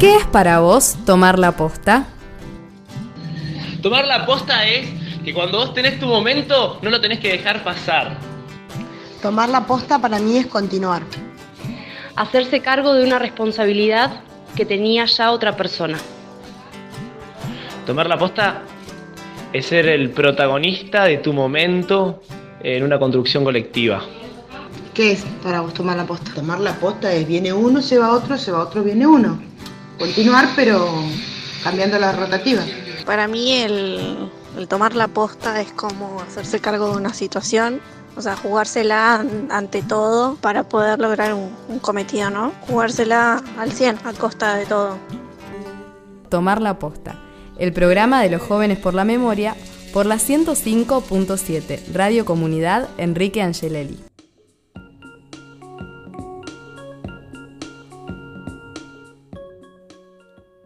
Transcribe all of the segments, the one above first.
¿Qué es para vos tomar la posta? Tomar la posta es que cuando vos tenés tu momento, no lo tenés que dejar pasar. Tomar la posta para mí es continuar. Hacerse cargo de una responsabilidad que tenía ya otra persona. Tomar la posta es ser el protagonista de tu momento en una construcción colectiva. ¿Qué es para vos tomar la posta? Tomar la posta es viene uno, se va otro, se va otro, viene uno. Continuar pero cambiando la rotativa. Para mí el, tomar la posta es como hacerse cargo de una situación, o sea, jugársela ante todo para poder lograr un, un cometido, ¿no? Jugársela al 100 a costa de todo. Tomar la posta, el programa de los jóvenes por la memoria por la 105.7 Radio Comunidad Enrique Angelelli.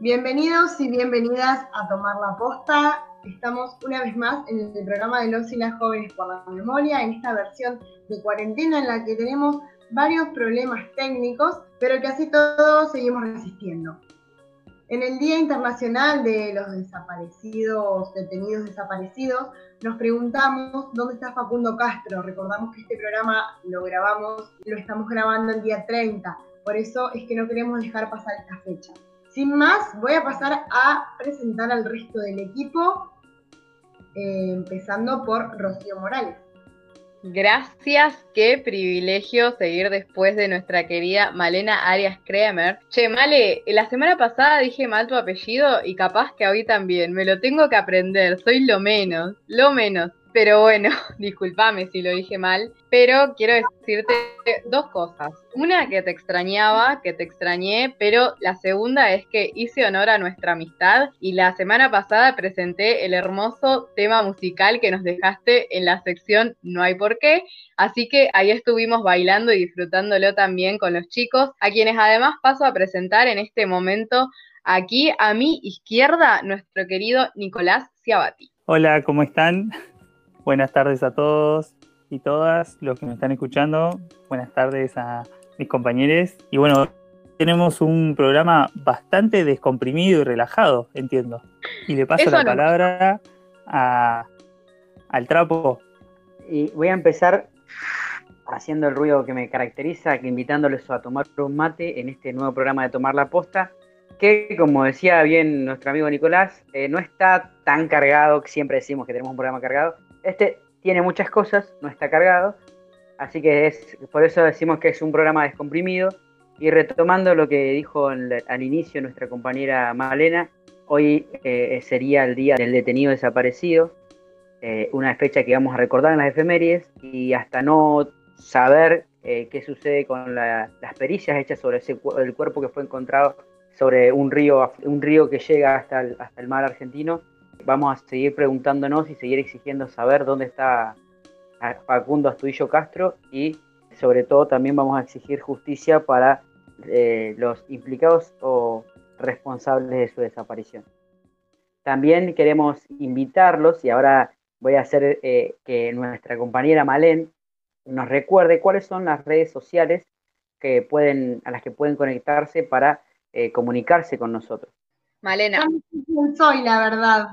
Bienvenidos y bienvenidas a Tomar la Posta. Estamos una vez más en el programa de los y las jóvenes por la memoria, en esta versión de cuarentena en la que tenemos varios problemas técnicos, pero que así todos seguimos resistiendo. En el Día Internacional de los Desaparecidos, Detenidos Desaparecidos, nos preguntamos dónde está Facundo Castro. Recordamos que este programa lo grabamos, lo estamos grabando el día 30, por eso es que no queremos dejar pasar esta fecha. Sin más, voy a pasar a presentar al resto del equipo, eh, empezando por Rocío Morales. Gracias, qué privilegio seguir después de nuestra querida Malena Arias Kremer. Che, Male, la semana pasada dije mal tu apellido y capaz que hoy también. Me lo tengo que aprender, soy lo menos, lo menos. Pero bueno, discúlpame si lo dije mal, pero quiero decirte dos cosas. Una, que te extrañaba, que te extrañé, pero la segunda es que hice honor a nuestra amistad y la semana pasada presenté el hermoso tema musical que nos dejaste en la sección No hay por qué, así que ahí estuvimos bailando y disfrutándolo también con los chicos, a quienes además paso a presentar en este momento aquí a mi izquierda nuestro querido Nicolás Ciabati. Hola, ¿cómo están? Buenas tardes a todos y todas los que me están escuchando. Buenas tardes a mis compañeros. Y bueno, tenemos un programa bastante descomprimido y relajado, entiendo. Y le paso la palabra al trapo. Y voy a empezar haciendo el ruido que me caracteriza, que invitándoles a tomar un mate en este nuevo programa de Tomar la Posta, que como decía bien nuestro amigo Nicolás, eh, no está tan cargado, siempre decimos que tenemos un programa cargado, este tiene muchas cosas, no está cargado, así que es por eso decimos que es un programa descomprimido. Y retomando lo que dijo al inicio nuestra compañera Malena, hoy eh, sería el día del detenido desaparecido, eh, una fecha que vamos a recordar en las efemérides y hasta no saber eh, qué sucede con las pericias hechas sobre ese, el cuerpo que fue encontrado sobre un río, un río que llega hasta hasta el mar argentino, vamos a seguir preguntándonos y seguir exigiendo saber dónde está Facundo Astudillo Castro y sobre todo también vamos a exigir justicia para eh, los implicados o responsables de su desaparición. También queremos invitarlos y ahora voy a hacer eh, que nuestra compañera Malén nos recuerde cuáles son las redes sociales a las que pueden conectarse para eh, comunicarse con nosotros. Malena. soy, la verdad.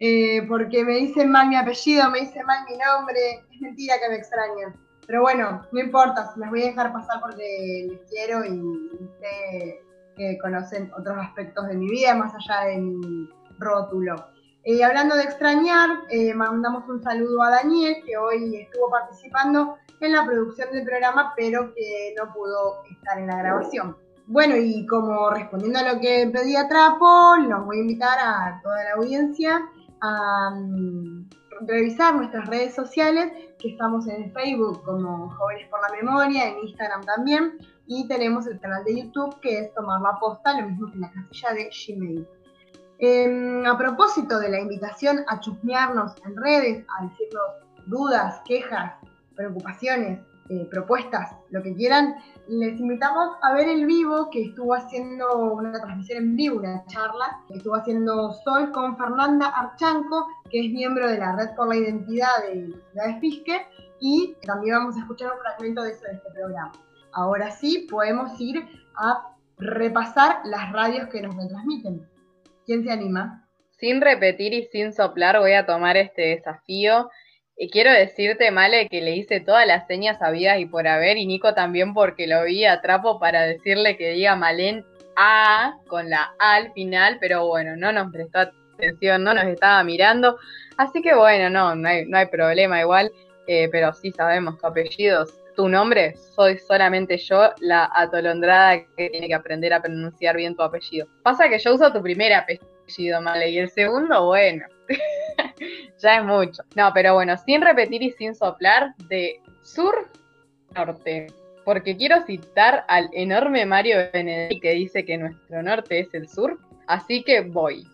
Eh, porque me dicen mal mi apellido, me dicen mal mi nombre, es mentira que me extrañen. Pero bueno, no importa, les voy a dejar pasar porque les quiero y sé que conocen otros aspectos de mi vida más allá de mi rótulo. Eh, hablando de extrañar, eh, mandamos un saludo a Daniel, que hoy estuvo participando en la producción del programa, pero que no pudo estar en la grabación. Bueno, y como respondiendo a lo que pedía Trapo, los voy a invitar a toda la audiencia a mm, revisar nuestras redes sociales, que estamos en Facebook como Jóvenes por la Memoria, en Instagram también, y tenemos el canal de YouTube que es Tomar la Posta, lo mismo que la casilla de Gmail. Em, a propósito de la invitación a chusmearnos en redes, a decirnos dudas, quejas, preocupaciones, eh, propuestas, lo que quieran, les invitamos a ver el vivo que estuvo haciendo una transmisión en vivo, una charla que estuvo haciendo Sol con Fernanda Archanco, que es miembro de la Red por la Identidad de la ciudad Fisque, y también vamos a escuchar un fragmento de eso de este programa. Ahora sí, podemos ir a repasar las radios que nos retransmiten. ¿Quién se anima? Sin repetir y sin soplar voy a tomar este desafío. Y quiero decirte, Male, que le hice todas las señas habidas y por haber, y Nico también porque lo vi a trapo para decirle que diga Malén A con la A al final, pero bueno, no nos prestó atención, no nos estaba mirando. Así que bueno, no, no hay, no hay problema igual, eh, pero sí sabemos tu apellido, tu nombre, soy solamente yo la atolondrada que tiene que aprender a pronunciar bien tu apellido. Pasa que yo uso tu primer apellido, Male, y el segundo, bueno, ya es mucho. No, pero bueno, sin repetir y sin soplar, de sur norte. Porque quiero citar al enorme Mario Benedetti que dice que nuestro norte es el sur. Así que voy.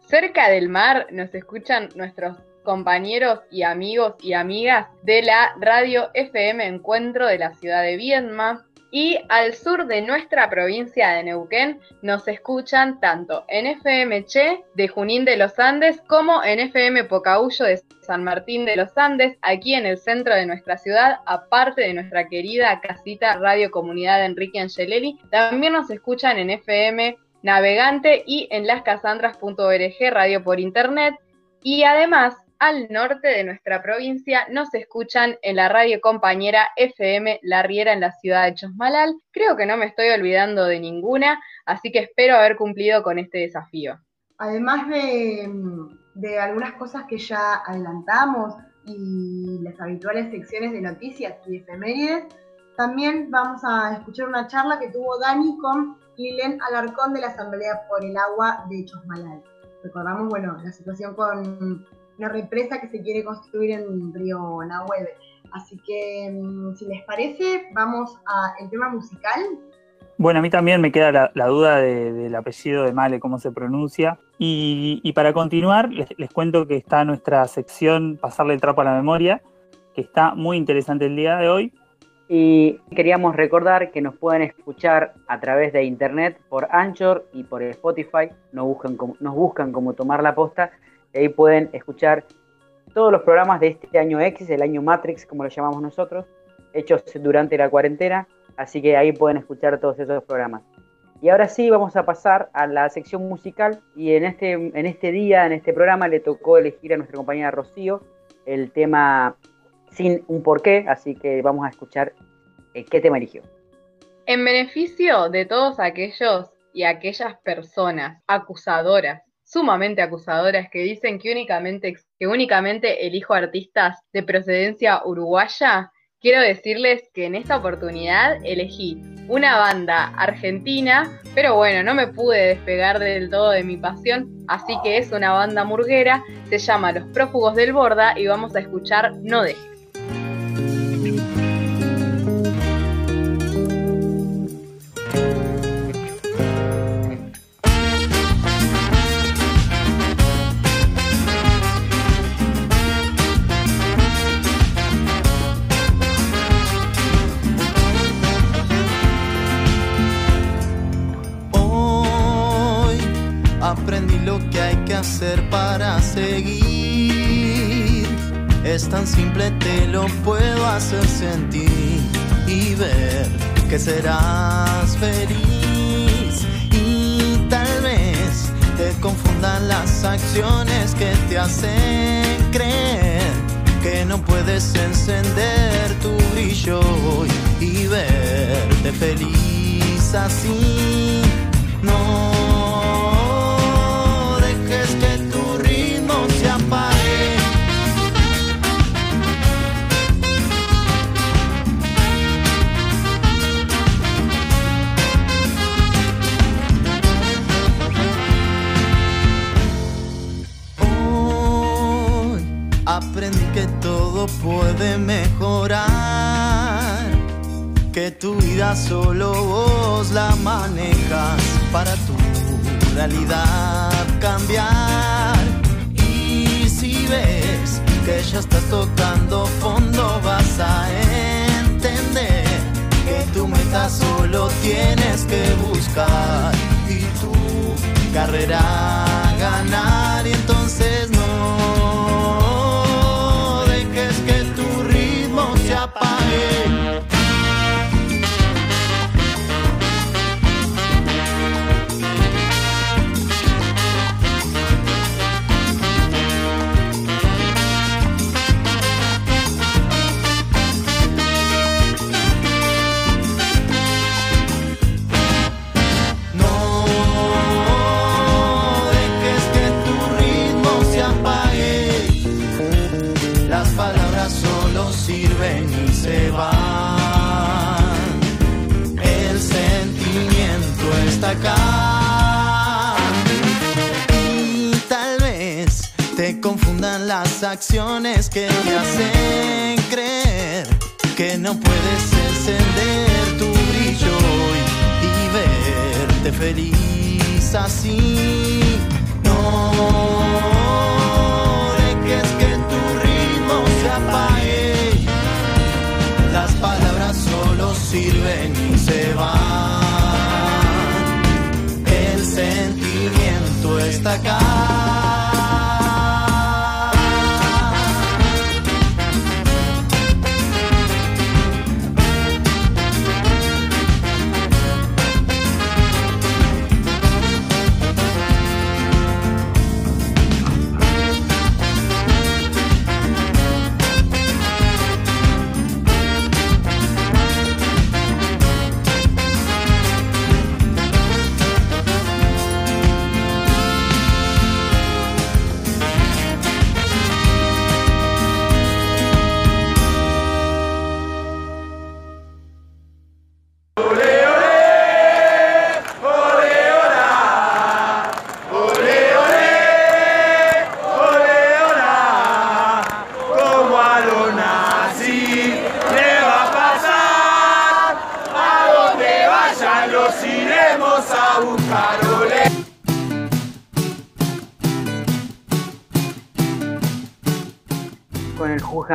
Cerca del mar nos escuchan nuestros compañeros y amigos y amigas de la radio FM Encuentro de la ciudad de Viedma. Y al sur de nuestra provincia de Neuquén nos escuchan tanto en FM Che de Junín de los Andes como en FM Pocahuyo de San Martín de los Andes, aquí en el centro de nuestra ciudad, aparte de nuestra querida casita Radio Comunidad Enrique Angelelli. También nos escuchan en FM Navegante y en lascasandras.org, radio por internet. Y además, al norte de nuestra provincia nos escuchan en la radio compañera FM La Riera en la ciudad de Chosmalal. Creo que no me estoy olvidando de ninguna, así que espero haber cumplido con este desafío. Además de, algunas cosas que ya adelantamos y las habituales secciones de noticias y efemérides, también vamos a escuchar una charla que tuvo Dani con Lilian Alarcón de la Asamblea por el Agua de Chosmalal. Recordamos, bueno, la situación con una represa que se quiere construir en Río Nahuel. Así que, mm, si les parece, vamos al tema musical. Bueno, a mí también me queda la, duda del apellido de Male, cómo se pronuncia. Y, para continuar, les, les, cuento que está nuestra sección Pasarle el trapo a la memoria, que está muy interesante el día de hoy. Y queríamos recordar que nos pueden escuchar a través de internet por Anchor y por Spotify. Nos buscan como, nos buscan como Tomar la Posta. Y ahí pueden escuchar todos los programas de este año X, el año Matrix, como lo llamamos nosotros, hechos durante la cuarentena. Así que ahí pueden escuchar todos esos programas. Y ahora sí vamos a pasar a la sección musical. Y en este, en este día, en este programa, le tocó elegir a nuestra compañera Rocío el tema sin un porqué, así que vamos a escuchar eh, qué tema eligió. En beneficio de todos aquellos y aquellas personas acusadoras, sumamente acusadoras, que dicen que únicamente, que únicamente elijo artistas de procedencia uruguaya, quiero decirles que en esta oportunidad elegí una banda argentina, pero bueno, no me pude despegar del todo de mi pasión, así que es una banda murguera, se llama Los Prófugos del Borda y vamos a escuchar No Dejes. Seguir. Es tan simple, te lo puedo hacer sentir y ver que serás feliz. Y tal vez te confundan las acciones que te hacen creer que no puedes encender tu brillo y verte feliz así. No que todo puede mejorar, que tu vida solo vos la manejas para tu realidad cambiar. Y si ves que ya estás tocando fondo, vas a entender que tu meta solo tienes que buscar y tu carrera ganar y entonces No dejes que tu ritmo se apague. Las palabras solo sirven. Acciones que te hacen creer que no puedes encender tu brillo y, y verte feliz así. No dejes que tu ritmo se apague. Las palabras solo sirven y se van. El sentimiento está acá.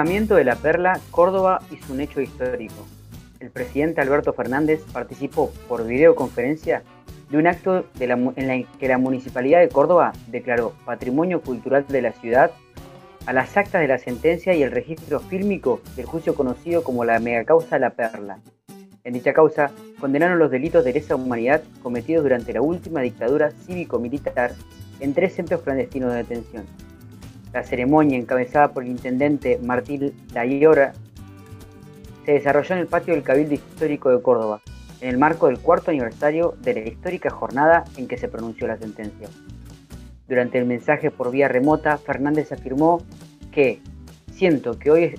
Juzgamiento de la Perla, Córdoba hizo un hecho histórico. El presidente Alberto Fernández participó por videoconferencia de un acto en la que la Municipalidad de Córdoba declaró Patrimonio Cultural de la ciudad a las actas de la sentencia y el registro fílmico del juicio conocido como la megacausa La Perla. En dicha causa, condenaron los delitos de lesa humanidad cometidos durante la última dictadura cívico-militar en tres centros clandestinos de detención. La ceremonia, encabezada por el intendente Martín Layora, se desarrolló en el patio del Cabildo Histórico de Córdoba, en el marco del cuarto aniversario de la histórica jornada en que se pronunció la sentencia. Durante el mensaje por vía remota, Fernández afirmó que siento que hoy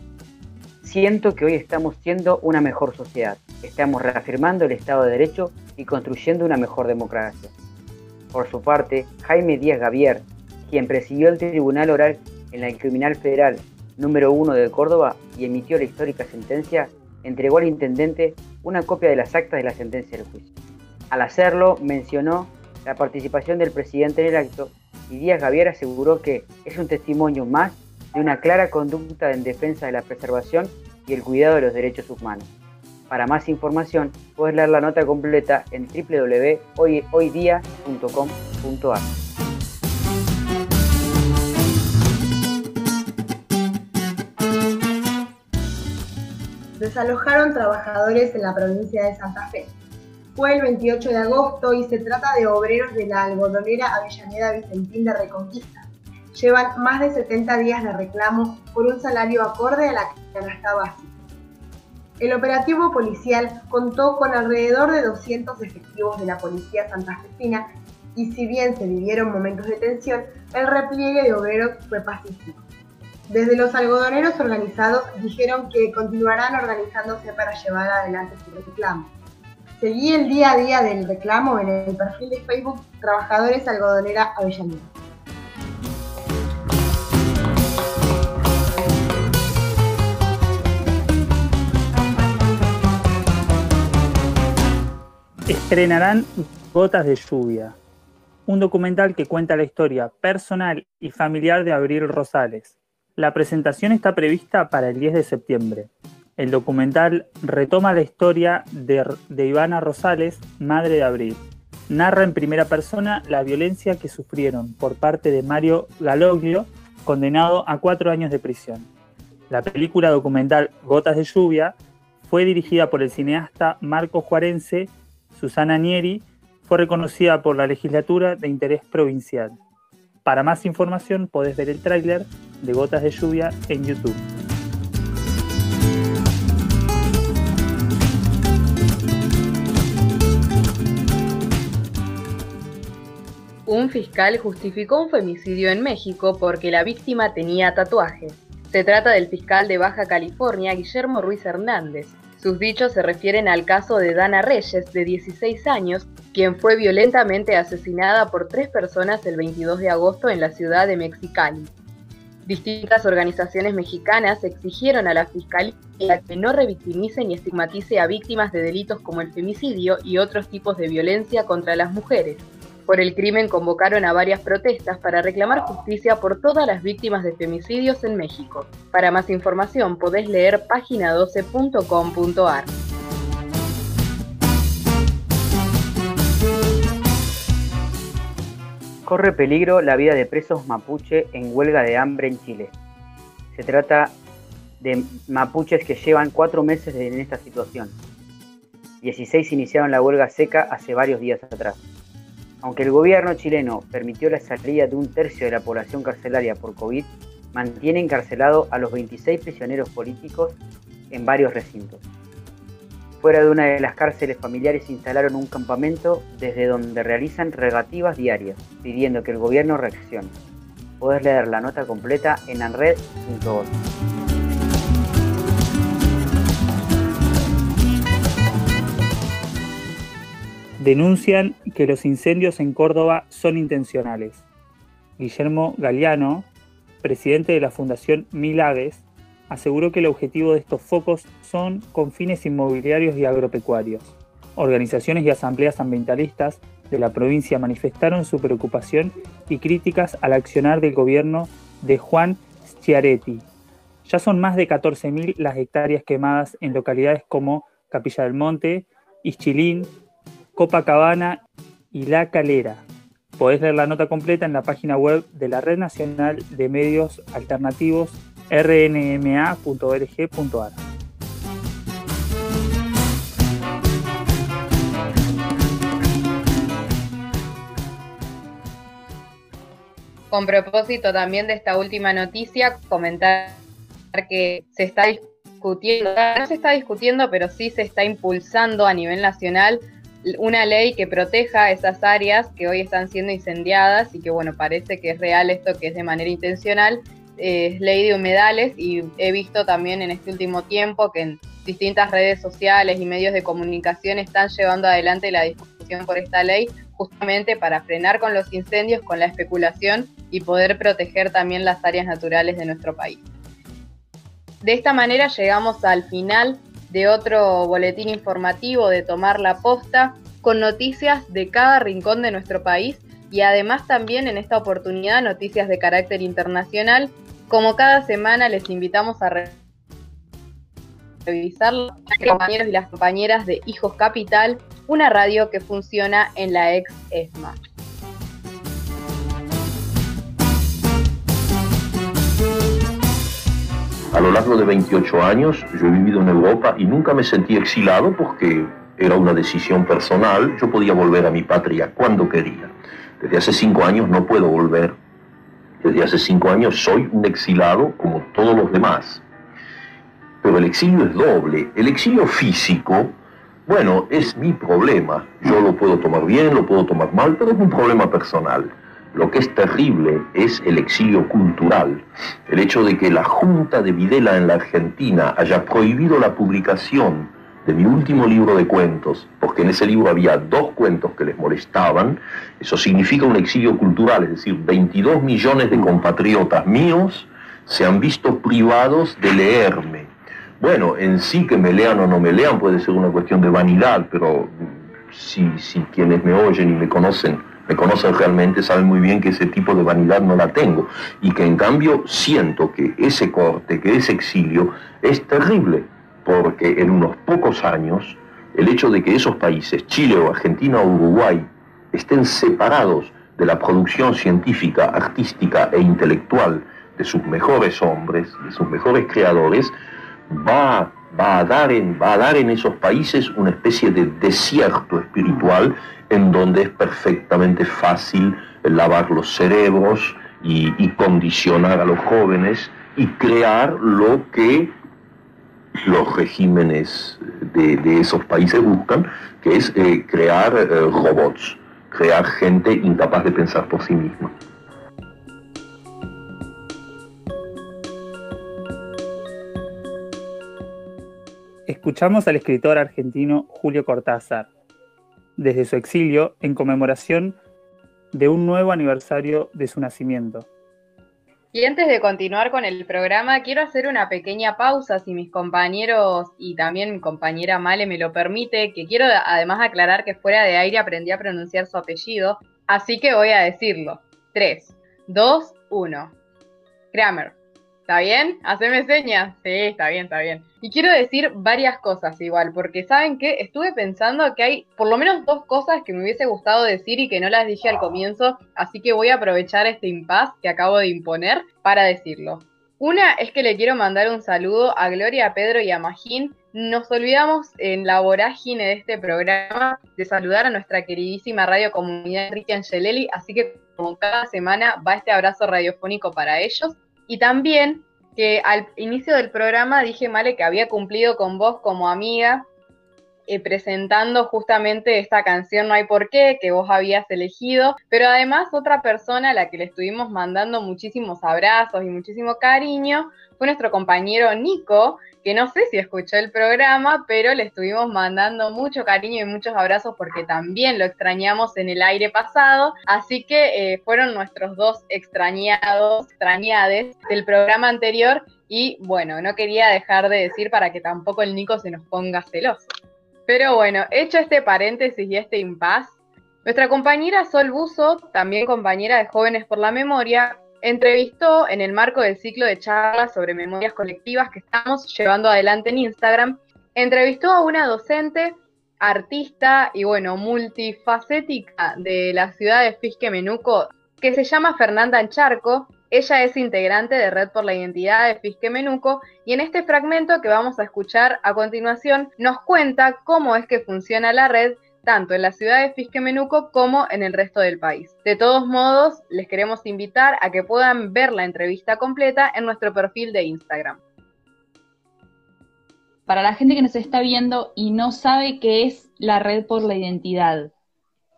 siento que hoy estamos siendo una mejor sociedad. Estamos reafirmando el Estado de Derecho y construyendo una mejor democracia. Por su parte, Jaime Díaz Gavier, quien presidió el Tribunal Oral en la Criminal Federal número 1 de Córdoba y emitió la histórica sentencia, entregó al intendente una copia de las actas de la sentencia del juicio. Al hacerlo, mencionó la participación del presidente en el acto y Díaz Gavier aseguró que es un testimonio más de una clara conducta en defensa de la preservación y el cuidado de los derechos humanos. Para más información, puedes leer la nota completa en www.hoydia.com.ar. Desalojaron trabajadores en la provincia de Santa Fe. Fue el 28 de agosto y se trata de obreros de la algodonera Avellaneda Vicentín de Reconquista. Llevan más de 70 días de reclamo por un salario acorde a la canasta básica. El operativo policial contó con alrededor de 200 efectivos de la policía santafesina y si bien se vivieron momentos de tensión, el repliegue de obreros fue pacífico. Desde los algodoneros organizados dijeron que continuarán organizándose para llevar adelante su reclamo. Seguí el día a día del reclamo en el perfil de Facebook Trabajadores Algodonera Avellaneda. Estrenarán Gotas de Lluvia, un documental que cuenta la historia personal y familiar de Abril Rosales. La presentación está prevista para el 10 de septiembre. El documental retoma la historia de, Ivana Rosales, madre de Abril. Narra en primera persona la violencia que sufrieron por parte de Mario Galoglio, condenado a cuatro años de prisión. La película documental Gotas de Lluvia fue dirigida por el cineasta Marco Juarense. Susana Nieri fue reconocida por la legislatura de interés provincial. Para más información podés ver el tráiler de Gotas de Lluvia en YouTube. Un fiscal justificó un femicidio en México porque la víctima tenía tatuajes. Se trata del fiscal de Baja California, Guillermo Ruiz Hernández. Sus dichos se refieren al caso de Dana Reyes, de 16 años, quien fue violentamente asesinada por tres personas el 22 de agosto en la ciudad de Mexicali. Distintas organizaciones mexicanas exigieron a la Fiscalía que no revictimice ni estigmatice a víctimas de delitos como el femicidio y otros tipos de violencia contra las mujeres. Por el crimen convocaron a varias protestas para reclamar justicia por todas las víctimas de femicidios en México. Para más información podés leer página12.com.ar. Corre peligro la vida de presos mapuche en huelga de hambre en Chile. Se trata de mapuches que llevan cuatro meses en esta situación. 16 iniciaron la huelga seca hace varios días atrás. Aunque el gobierno chileno permitió la salida de un tercio de la población carcelaria por COVID, mantiene encarcelado a los 26 prisioneros políticos en varios recintos. Fuera de una de las cárceles familiares instalaron un campamento desde donde realizan regativas diarias, pidiendo que el gobierno reaccione. Podés leer la nota completa en anred.org. denuncian que los incendios en Córdoba son intencionales. Guillermo Galeano, presidente de la Fundación Milagues, aseguró que el objetivo de estos focos son con fines inmobiliarios y agropecuarios. Organizaciones y asambleas ambientalistas de la provincia manifestaron su preocupación y críticas al accionar del gobierno de Juan Schiaretti. Ya son más de 14.000 las hectáreas quemadas en localidades como Capilla del Monte, Ischilín, Copacabana y La Calera. Podés leer la nota completa en la página web de la Red Nacional de Medios Alternativos rnma.org.ar. Con propósito también de esta última noticia, comentar que se está discutiendo, no se está discutiendo, pero sí se está impulsando a nivel nacional una ley que proteja esas áreas que hoy están siendo incendiadas y que bueno, parece que es real esto que es de manera intencional, es ley de humedales y he visto también en este último tiempo que en distintas redes sociales y medios de comunicación están llevando adelante la discusión por esta ley justamente para frenar con los incendios, con la especulación y poder proteger también las áreas naturales de nuestro país. De esta manera llegamos al final de otro boletín informativo de Tomar la Posta con noticias de cada rincón de nuestro país y además también en esta oportunidad noticias de carácter internacional. Como cada semana les invitamos a revisar los compañeros y las compañeras de Hijos Capital, una radio que funciona en la ex ESMA. A lo largo de 28 años yo he vivido en Europa y nunca me sentí exilado porque era una decisión personal, yo podía volver a mi patria cuando quería. Desde hace cinco años no puedo volver. Desde hace cinco años soy un exilado como todos los demás. Pero el exilio es doble. El exilio físico, bueno, es mi problema. Yo lo puedo tomar bien, lo puedo tomar mal, pero es un problema personal. Lo que es terrible es el exilio cultural, el hecho de que la Junta de Videla en la Argentina haya prohibido la publicación de mi último libro de cuentos, porque en ese libro había dos cuentos que les molestaban, eso significa un exilio cultural, es decir, 22 millones de compatriotas míos se han visto privados de leerme. Bueno, en sí que me lean o no me lean puede ser una cuestión de vanidad, pero si, si quienes me oyen y me conocen me conocen realmente, saben muy bien que ese tipo de vanidad no la tengo y que en cambio siento que ese corte, que ese exilio es terrible, porque en unos pocos años el hecho de que esos países, Chile o Argentina o Uruguay, estén separados de la producción científica, artística e intelectual de sus mejores hombres, de sus mejores creadores, va, va, a, dar en, va a dar en esos países una especie de desierto espiritual en donde es perfectamente fácil lavar los cerebros y, condicionar a los jóvenes y crear lo que los regímenes de, esos países buscan, que es eh, crear eh, robots, crear gente incapaz de pensar por sí misma. Escuchamos al escritor argentino Julio Cortázar, desde su exilio en conmemoración de un nuevo aniversario de su nacimiento. Y antes de continuar con el programa, quiero hacer una pequeña pausa, si mis compañeros y también mi compañera Male me lo permite, que quiero además aclarar que fuera de aire aprendí a pronunciar su apellido, así que voy a decirlo. 3, 2, 1. Kramer. ¿Está bien? Haceme señas. Sí, está bien, está bien. Y quiero decir varias cosas igual, porque saben que estuve pensando que hay por lo menos dos cosas que me hubiese gustado decir y que no las dije al comienzo, así que voy a aprovechar este impas que acabo de imponer para decirlo. Una es que le quiero mandar un saludo a Gloria, a Pedro y a Magín. Nos olvidamos en la vorágine de este programa de saludar a nuestra queridísima radio comunidad Enrique Angelelli, así que como cada semana va este abrazo radiofónico para ellos. Y también que al inicio del programa dije, Male, que había cumplido con vos como amiga, eh, presentando justamente esta canción No hay por qué, que vos habías elegido, pero además otra persona a la que le estuvimos mandando muchísimos abrazos y muchísimo cariño fue nuestro compañero Nico, que no sé si escuchó el programa, pero le estuvimos mandando mucho cariño y muchos abrazos porque también lo extrañamos en el aire pasado. Así que eh, fueron nuestros dos extrañados, extrañades del programa anterior. Y bueno, no quería dejar de decir para que tampoco el Nico se nos ponga celoso. Pero bueno, hecho este paréntesis y este impas, nuestra compañera Sol Buzo, también compañera de Jóvenes por la Memoria, entrevistó en el marco del ciclo de charlas sobre memorias colectivas que estamos llevando adelante en Instagram, entrevistó a una docente, artista y bueno, multifacética de la ciudad de Fisque Menuco, que se llama Fernanda Ancharco. Ella es integrante de Red por la Identidad de Fisque Menuco y en este fragmento que vamos a escuchar a continuación nos cuenta cómo es que funciona la red tanto en la ciudad de Fisquemenuco como en el resto del país. De todos modos, les queremos invitar a que puedan ver la entrevista completa en nuestro perfil de Instagram. Para la gente que nos está viendo y no sabe qué es la red por la identidad,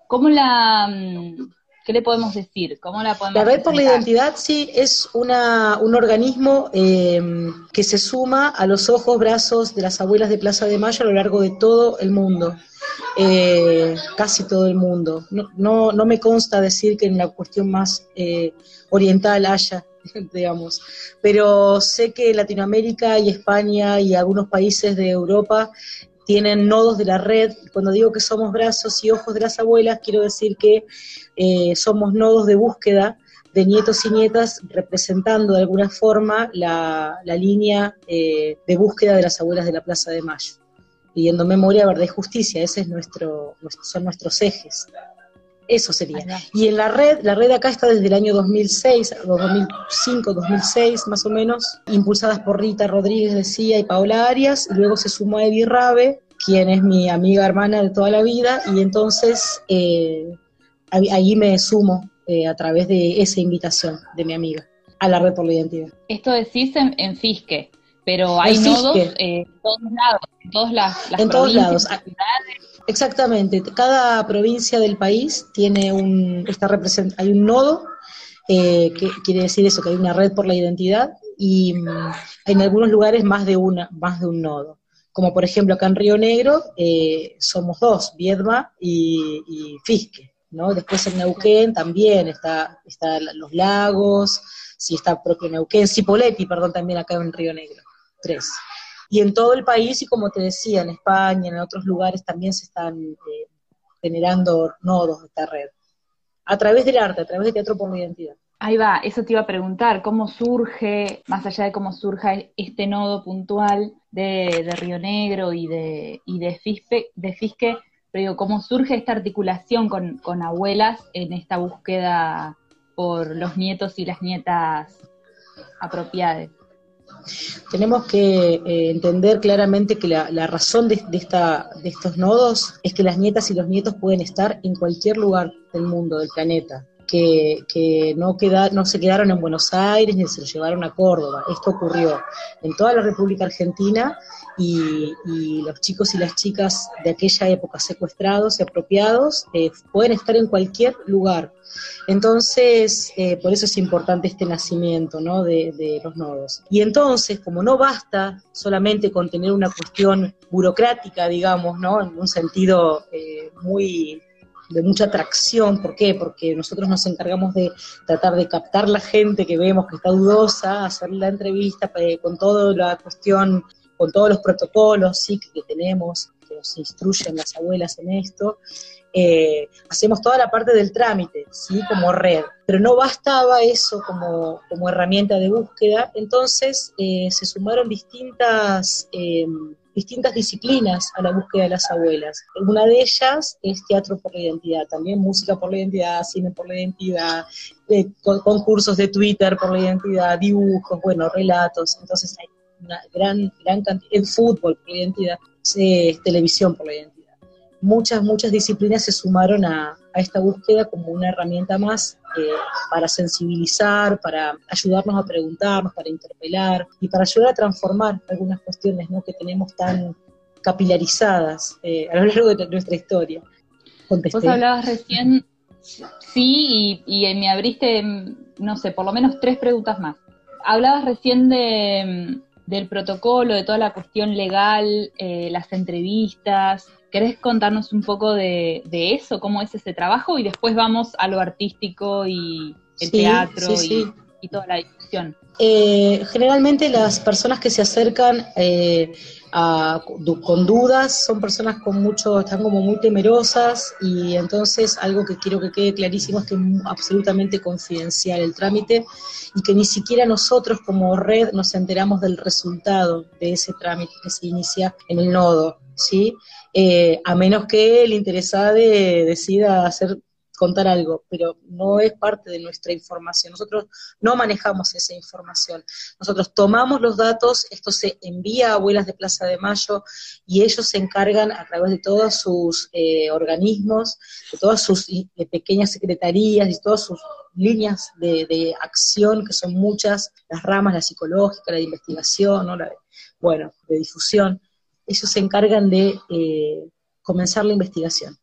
¿cómo la, mm, ¿qué le podemos decir? ¿Cómo la podemos La red por la identidad sí es una, un organismo eh, que se suma a los ojos, brazos de las abuelas de Plaza de Mayo a lo largo de todo el mundo eh, casi todo el mundo. No, no, me consta decir que en la cuestión más eh, oriental haya, digamos, pero sé que Latinoamérica y España y algunos países de Europa tienen nodos de la red. Cuando digo que somos brazos y ojos de las abuelas, quiero decir que eh, somos nodos de búsqueda de nietos y nietas representando de alguna forma la, la línea eh, de búsqueda de las abuelas de la Plaza de Mayo pidiendo memoria, verdad y justicia, ese es nuestro, son nuestros ejes. Eso sería. Y en la red, la red acá está desde el año 2006, 2005, 2006 más o menos, impulsadas por Rita Rodríguez decía y Paola Arias, y luego se sumó a Evi Rabe, quien es mi amiga hermana de toda la vida, y entonces eh, ahí me sumo eh, a través de esa invitación de mi amiga a la red por la identidad. Esto decís en, en Fisque, pero hay nodos eh, en todos lados, en todas las, en todos lados. Exactamente, cada provincia del país tiene un, está represent, hay un nodo, eh, que quiere decir eso, que hay una red por la identidad, y mm, en algunos lugares más de una, más de un nodo. Como por ejemplo acá en Río Negro eh, somos dos, Viedma y, y, Fisque, ¿no? Después en Neuquén también está, está los lagos, sí está propio Neuquén, Cipolletti, perdón, también acá en Río Negro. Y en todo el país, y como te decía, en España, en otros lugares también se están eh, generando nodos de esta red. A través del arte, a través de Teatro por la Identidad. Ahí va, eso te iba a preguntar, ¿cómo surge, más allá de cómo surja este nodo puntual de, Río Negro y de, y de, Fispe, de Fisque, pero digo, ¿cómo surge esta articulación con, con abuelas en esta búsqueda por los nietos y las nietas apropiadas? Tenemos que eh, entender claramente que la, razón de, esta, estos nodos es que las nietas y los nietos pueden estar en cualquier lugar del mundo, del planeta. Que, que no, queda, no se quedaron en Buenos Aires ni se lo llevaron a Córdoba. Esto ocurrió en toda la República Argentina y, los chicos y las chicas de aquella época secuestrados y apropiados eh, pueden estar en cualquier lugar. Entonces, eh, por eso es importante este nacimiento ¿no? de, de los nodos. Y entonces, como no basta solamente con tener una cuestión burocrática, digamos, ¿no? en un sentido eh, muy de mucha atracción. ¿Por qué? Porque nosotros nos encargamos de tratar de captar la gente que vemos que está dudosa, hacer la entrevista eh, con toda la cuestión, con todos los protocolos ¿sí? que, tenemos, que nos instruyen las abuelas en esto. Eh, hacemos toda la parte del trámite, ¿sí? como red, pero no bastaba eso como, como herramienta de búsqueda, entonces eh, se sumaron distintas distintas disciplinas a la búsqueda de las abuelas. Una de ellas es teatro por la identidad, también música por la identidad, cine por la identidad, eh, con- concursos de Twitter por la identidad, dibujos, bueno, relatos. Entonces hay una gran, gran cantidad, el fútbol por la identidad, eh, televisión por la identidad. Muchas, muchas disciplinas se sumaron a, a esta búsqueda como una herramienta más eh, para sensibilizar, para ayudarnos a preguntarnos, para interpelar y para ayudar a transformar algunas cuestiones ¿no? que tenemos tan capilarizadas eh, a lo largo de nuestra historia. Vos hablabas recién, sí, y, y me abriste, no sé, por lo menos tres preguntas más. Hablabas recién de, mm, del protocolo, de toda la cuestión legal, eh, las entrevistas. ¿Querés contarnos un poco de, de eso, cómo es ese trabajo? Y después vamos a lo artístico y el Sí, teatro sí, y, sí. y toda la discusión. Eh, generalmente las personas que se acercan eh, a- con dudas son personas con mucho, están como muy temerosas y entonces algo que quiero que quede clarísimo es que es absolutamente confidencial el trámite y que ni siquiera nosotros como red nos enteramos del resultado de ese trámite que se inicia en el nodo, ¿sí? Eh, a menos que el interesado decida hacer contar algo, pero no es parte de nuestra información. Nosotros no manejamos esa información. Nosotros tomamos los datos, esto se envía a abuelas de Plaza de Mayo y ellos se encargan a través de todos sus eh, organismos, de todas sus pequeñas secretarías y todas sus líneas de, acción, que son muchas, las ramas, la psicológica, la de investigación, la de, bueno, de difusión, ellos se encargan de eh, comenzar la investigación.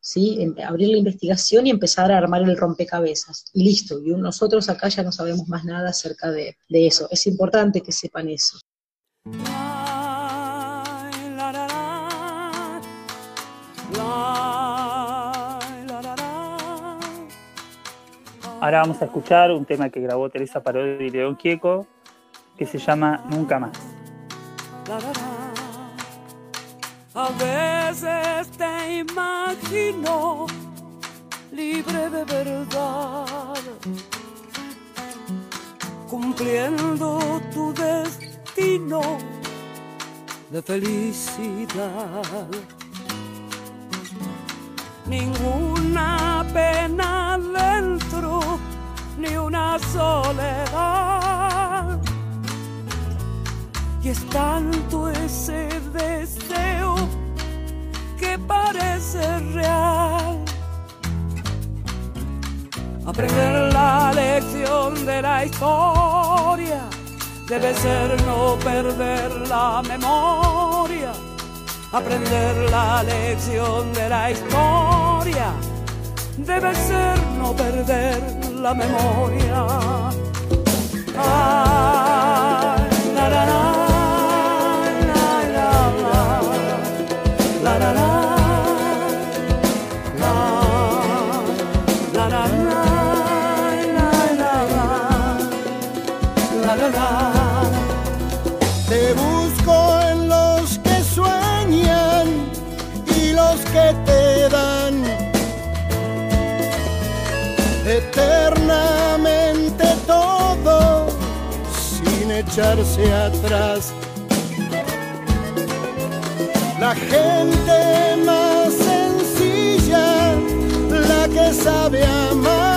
¿sí? Abrir la investigación y empezar a armar el rompecabezas. Y listo, y nosotros acá ya no sabemos más nada acerca de, de eso. Es importante que sepan eso. Ahora vamos a escuchar un tema que grabó Teresa Parodi y León Quieco, que se llama Nunca más. A veces te imagino libre de verdad, cumpliendo tu destino de felicidad. Ninguna pena dentro, ni una soledad. Y es tanto ese deseo que parece real. Aprender la lección de la historia debe ser no perder la memoria. Aprender la lección de la historia debe ser no perder la memoria. Ay, echarse atrás. La gente más sencilla, la que sabe amar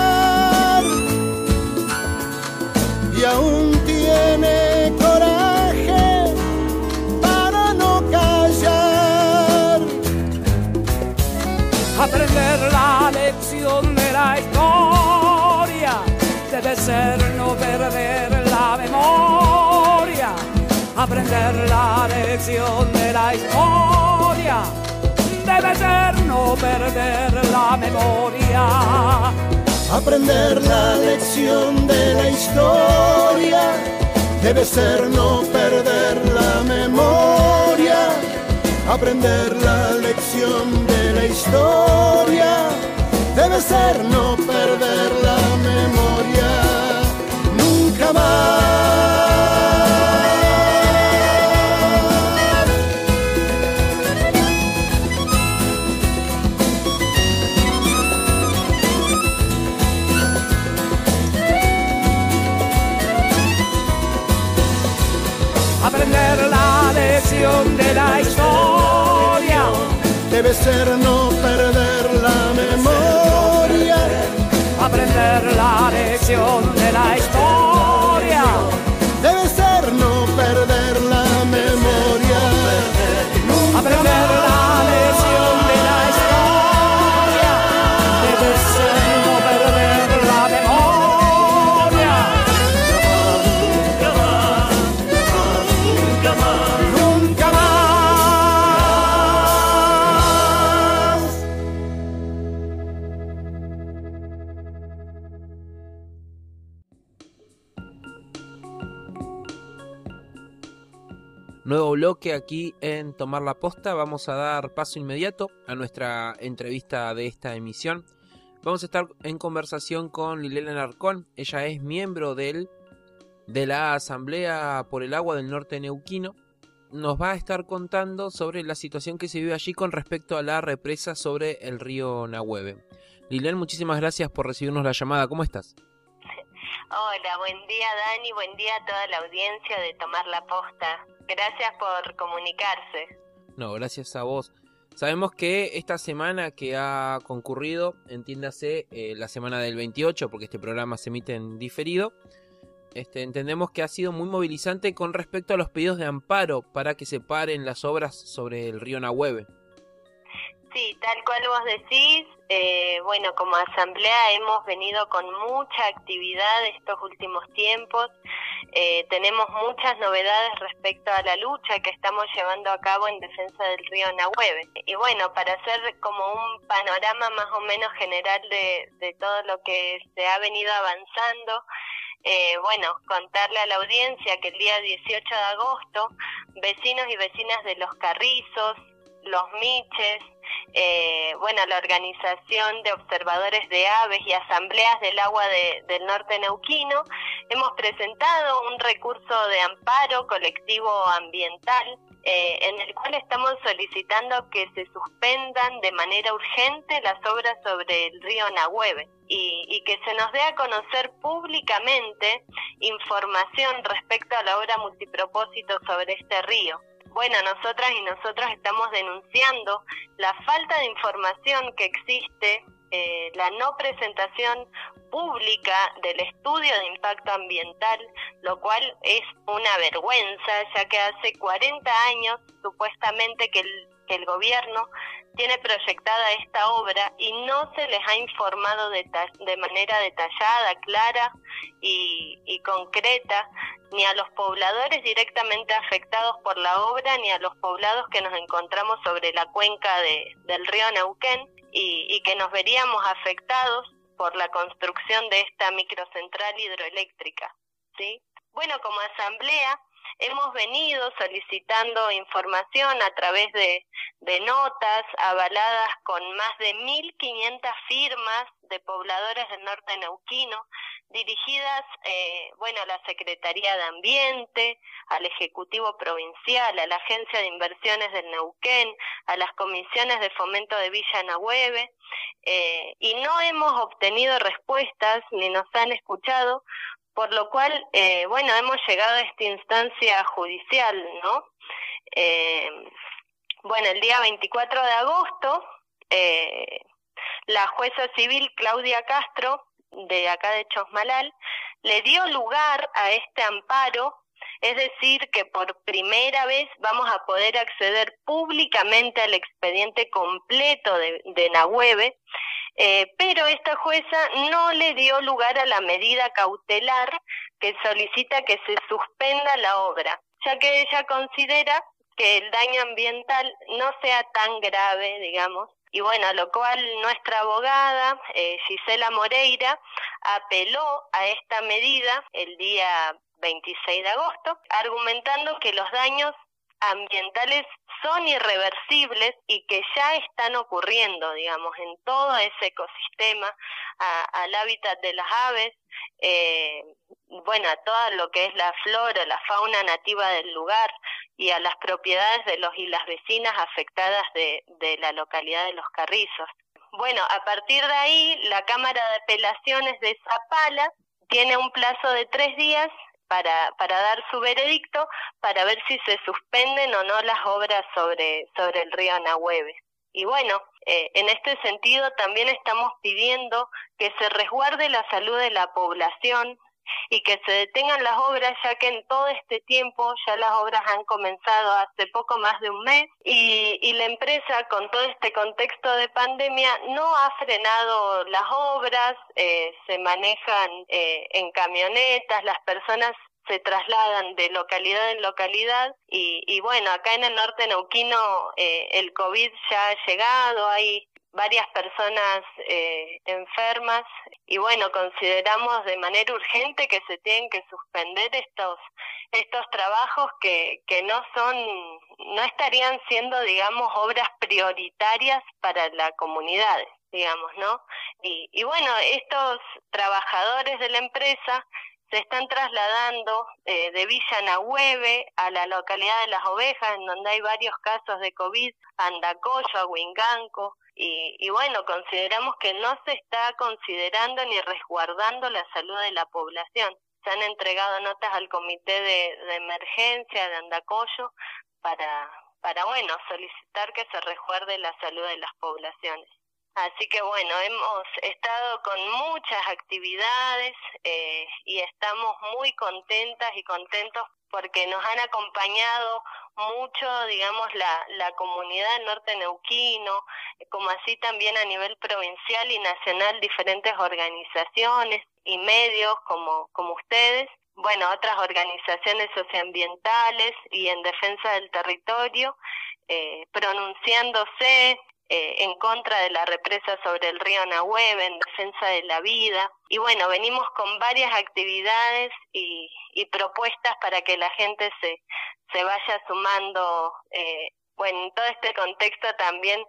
aprender la lección de la historia. Debe ser no perder la memoria. Aprender la lección de la historia debe ser no perder la memoria. Aprender la lección de la historia debe ser no perder la memoria. Nunca más. Lección de la historia. Debe ser no perder la memoria. Aprender la lección de la historia. Bloque aquí en Tomar la Posta. Vamos a dar paso inmediato a nuestra entrevista de esta emisión. Vamos a estar en conversación con Liliana Narcón. Ella es miembro del, de la Asamblea por el Agua del Norte Neuquino. Nos va a estar contando sobre la situación que se vive allí con respecto a la represa sobre el río Nahueve. Lilian, muchísimas gracias por recibirnos la llamada. ¿Cómo estás? Hola, buen día Dani, buen día a toda la audiencia de Tomar la Posta. Gracias por comunicarse. No, gracias a vos. Sabemos que esta semana que ha concurrido, entiéndase, eh, la semana del 28, porque este programa se emite en diferido, este, entendemos que ha sido muy movilizante con respecto a los pedidos de amparo para que se paren las obras sobre el río Nahueve. Sí, tal cual vos decís, eh, bueno, como asamblea hemos venido con mucha actividad estos últimos tiempos. Eh, tenemos muchas novedades respecto a la lucha que estamos llevando a cabo en defensa del río Nahueve. Y bueno, para hacer como un panorama más o menos general de, de todo lo que se ha venido avanzando, eh, bueno, contarle a la audiencia que el día 18 de agosto, vecinos y vecinas de Los Carrizos, Los Miches, eh, bueno, la Organización de Observadores de Aves y Asambleas del Agua de- del Norte Neuquino, hemos presentado un recurso de amparo colectivo ambiental eh, en el cual estamos solicitando que se suspendan de manera urgente las obras sobre el río Nahueve y, y que se nos dé a conocer públicamente información respecto a la obra multipropósito sobre este río. Bueno, nosotras y nosotros estamos denunciando la falta de información que existe, eh, la no presentación pública del estudio de impacto ambiental, lo cual es una vergüenza, ya que hace 40 años supuestamente que el, el gobierno tiene proyectada esta obra y no se les ha informado deta- de manera detallada, clara y, y concreta ni a los pobladores directamente afectados por la obra, ni a los poblados que nos encontramos sobre la cuenca de- del río Neuquén y, y que nos veríamos afectados por la construcción de esta microcentral hidroeléctrica. ¿sí? Bueno, como asamblea hemos venido solicitando información a través de, de notas avaladas con más de 1.500 firmas de pobladores del norte neuquino, dirigidas, eh, bueno, a la Secretaría de Ambiente, al Ejecutivo Provincial, a la Agencia de Inversiones del Neuquén, a las comisiones de fomento de Villa Nahueve, eh, y no hemos obtenido respuestas ni nos han escuchado, por lo cual, eh, bueno, hemos llegado a esta instancia judicial, ¿no? Eh, bueno, el día 24 de agosto, eh, la jueza civil Claudia Castro, de acá de Chosmalal, le dio lugar a este amparo, es decir, que por primera vez vamos a poder acceder públicamente al expediente completo de, de Nahueve, eh, pero esta jueza no le dio lugar a la medida cautelar que solicita que se suspenda la obra, ya que ella considera que el daño ambiental no sea tan grave, digamos, y bueno, lo cual nuestra abogada, eh, Gisela Moreira, apeló a esta medida el día 26 de agosto, argumentando que los daños ambientales son irreversibles y que ya están ocurriendo, digamos, en todo ese ecosistema, al hábitat de las aves, eh, bueno, a todo lo que es la flora, la fauna nativa del lugar y a las propiedades de los y las vecinas afectadas de, de la localidad de Los Carrizos. Bueno, a partir de ahí, la Cámara de Apelaciones de Zapala tiene un plazo de tres días para, para dar su veredicto para ver si se suspenden o no las obras sobre, sobre el río Nahueve. Y bueno, eh, en este sentido también estamos pidiendo que se resguarde la salud de la población y que se detengan las obras ya que en todo este tiempo ya las obras han comenzado hace poco más de un mes y, y la empresa con todo este contexto de pandemia no ha frenado las obras, eh, se manejan eh, en camionetas, las personas se trasladan de localidad en localidad y, y bueno, acá en el norte neuquino eh, el COVID ya ha llegado, hay varias personas eh, enfermas y bueno, consideramos de manera urgente que se tienen que suspender estos estos trabajos que, que no son, no estarían siendo, digamos, obras prioritarias para la comunidad, digamos, ¿no? Y, y bueno, estos trabajadores de la empresa se están trasladando eh, de Villa Nahueve a la localidad de Las Ovejas, en donde hay varios casos de COVID, a Andacoyo, a Huinganco, y, y, bueno, consideramos que no se está considerando ni resguardando la salud de la población. Se han entregado notas al comité de, de emergencia de Andacoyo para, para, bueno, solicitar que se resguarde la salud de las poblaciones. Así que bueno, hemos estado con muchas actividades eh, y estamos muy contentas y contentos porque nos han acompañado mucho, digamos, la, la comunidad norte neuquino, como así también a nivel provincial y nacional diferentes organizaciones y medios como, como ustedes, bueno, otras organizaciones socioambientales y en defensa del territorio, eh, pronunciándose eh, en contra de la represa sobre el río Nahueve, en defensa de la vida. Y bueno, venimos con varias actividades y, y propuestas para que la gente se, se vaya sumando. Eh, bueno, en todo este contexto también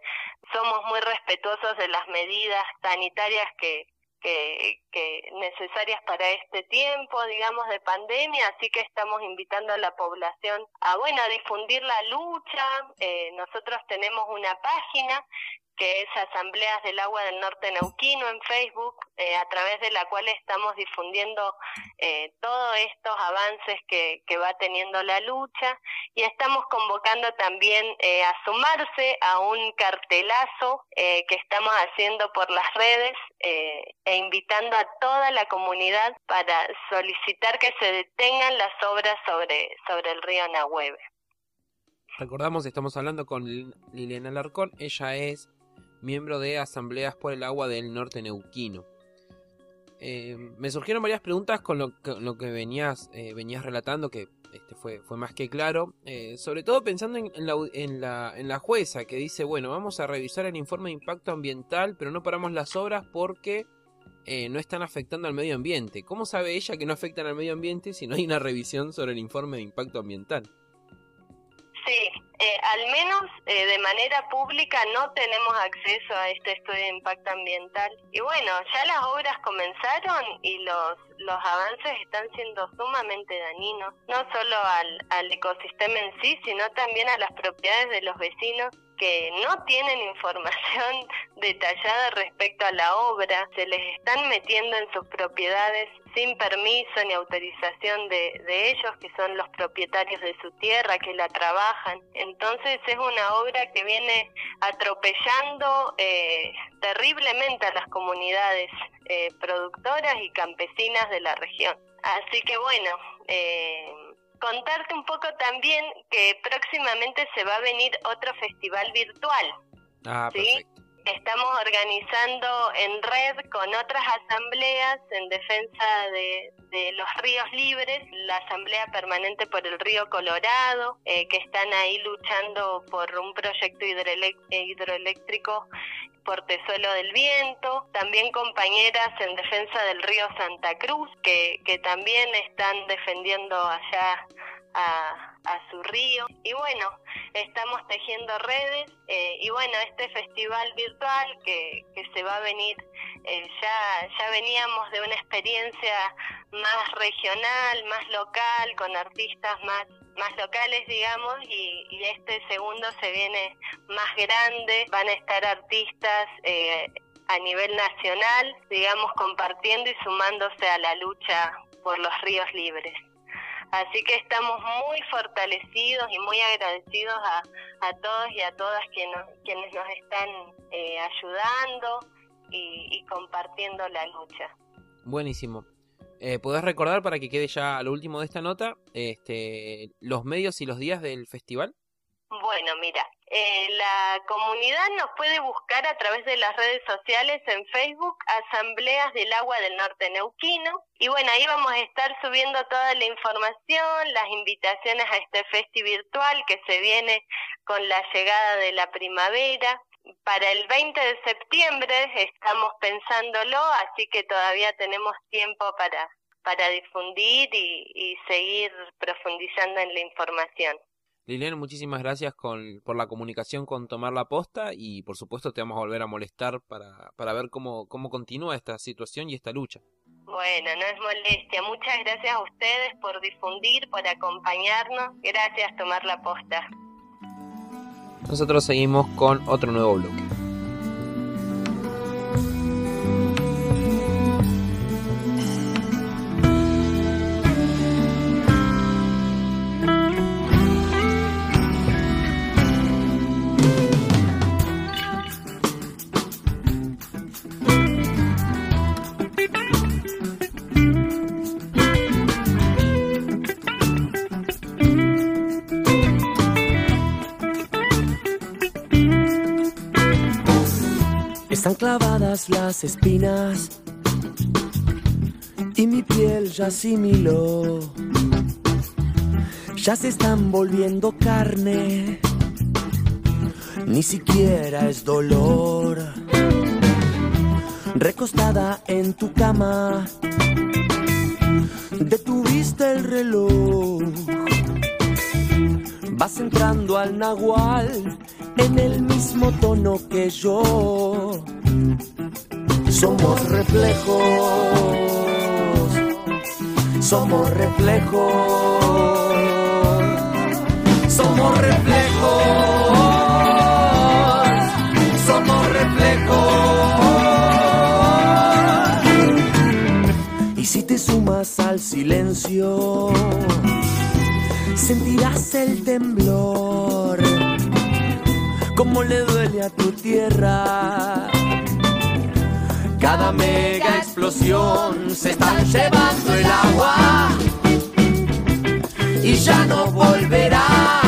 somos muy respetuosos de las medidas sanitarias que, que, que, necesarias para este tiempo, digamos, de pandemia, así que estamos invitando a la población a, bueno, a difundir la lucha. Eh, nosotros tenemos una página que es Asambleas del Agua del Norte Neuquino en Facebook, eh, a través de la cual estamos difundiendo eh, todos estos avances que, que, va teniendo la lucha y estamos convocando también eh, a sumarse a un cartelazo eh, que estamos haciendo por las redes eh, e invitando a toda la comunidad para solicitar que se detengan las obras sobre, sobre el río Nahueve. Recordamos, estamos hablando con Liliana Larcón, ella es miembro de Asambleas por el Agua del Norte Neuquino. Eh, me surgieron varias preguntas con lo que, lo que venías, eh, venías relatando, que este fue, fue más que claro. Eh, sobre todo pensando en, en, la, en, la, en la jueza que dice, bueno, vamos a revisar el informe de impacto ambiental, pero no paramos las obras porque eh, no están afectando al medio ambiente. ¿Cómo sabe ella que no afectan al medio ambiente si no hay una revisión sobre el informe de impacto ambiental? Sí, eh, al menos eh, de manera pública no tenemos acceso a este estudio de impacto ambiental. Y bueno, ya las obras comenzaron y los, los avances están siendo sumamente dañinos, no solo al, al ecosistema en sí, sino también a las propiedades de los vecinos que no tienen información detallada respecto a la obra, se les están metiendo en sus propiedades sin permiso ni autorización de, de ellos, que son los propietarios de su tierra, que la trabajan. Entonces es una obra que viene atropellando eh, terriblemente a las comunidades eh, productoras y campesinas de la región. Así que bueno, eh, contarte un poco también que próximamente se va a venir otro festival virtual. Ah, ¿sí? Estamos organizando en red con otras asambleas en defensa de, los ríos libres, la Asamblea Permanente por el Río Colorado, eh, que están ahí luchando por un proyecto hidroeléctrico Portezuelo del Viento, también compañeras en defensa del río Santa Cruz, que, que también están defendiendo allá a, a su río. Y bueno, estamos tejiendo redes eh, y bueno, este festival virtual que, que se va a venir, eh, ya, ya veníamos de una experiencia más regional, más local, con artistas más más locales, digamos, y, y este segundo se viene más grande. Van a estar artistas eh, a nivel nacional, digamos, compartiendo y sumándose a la lucha por los ríos libres. Así que estamos muy fortalecidos y muy agradecidos a, a todos y a todas quienes, quienes nos están eh, ayudando y, y compartiendo la lucha. Buenísimo. Eh, ¿Podés recordar para que quede ya a lo último de esta nota este, los medios y los días del festival? Bueno, mira, eh, la comunidad nos puede buscar a través de las redes sociales en Facebook, Asambleas del Agua del Norte Neuquino. Y bueno, ahí vamos a estar subiendo toda la información, las invitaciones a este festi virtual que se viene con la llegada de la primavera. Para el 20 de septiembre estamos pensándolo, así que todavía tenemos tiempo para, para difundir y, y seguir profundizando en la información. Lilian, muchísimas gracias con, por la comunicación con Tomar la Posta y por supuesto te vamos a volver a molestar para, para ver cómo, cómo continúa esta situación y esta lucha. Bueno, no es molestia. Muchas gracias a ustedes por difundir, por acompañarnos. Gracias, Tomar la Posta. Nosotros seguimos con otro nuevo bloque. Las espinas y mi piel ya asimiló. Ya se están volviendo carne, ni siquiera es dolor. Recostada en tu cama, detuviste el reloj. Vas entrando al nahual en el mismo tono que yo. Somos reflejos, somos reflejos, somos reflejos, somos reflejos. Y si te sumas al silencio, sentirás el temblor como le duele a tu tierra. Cada mega explosión se están llevando el agua y ya no volverá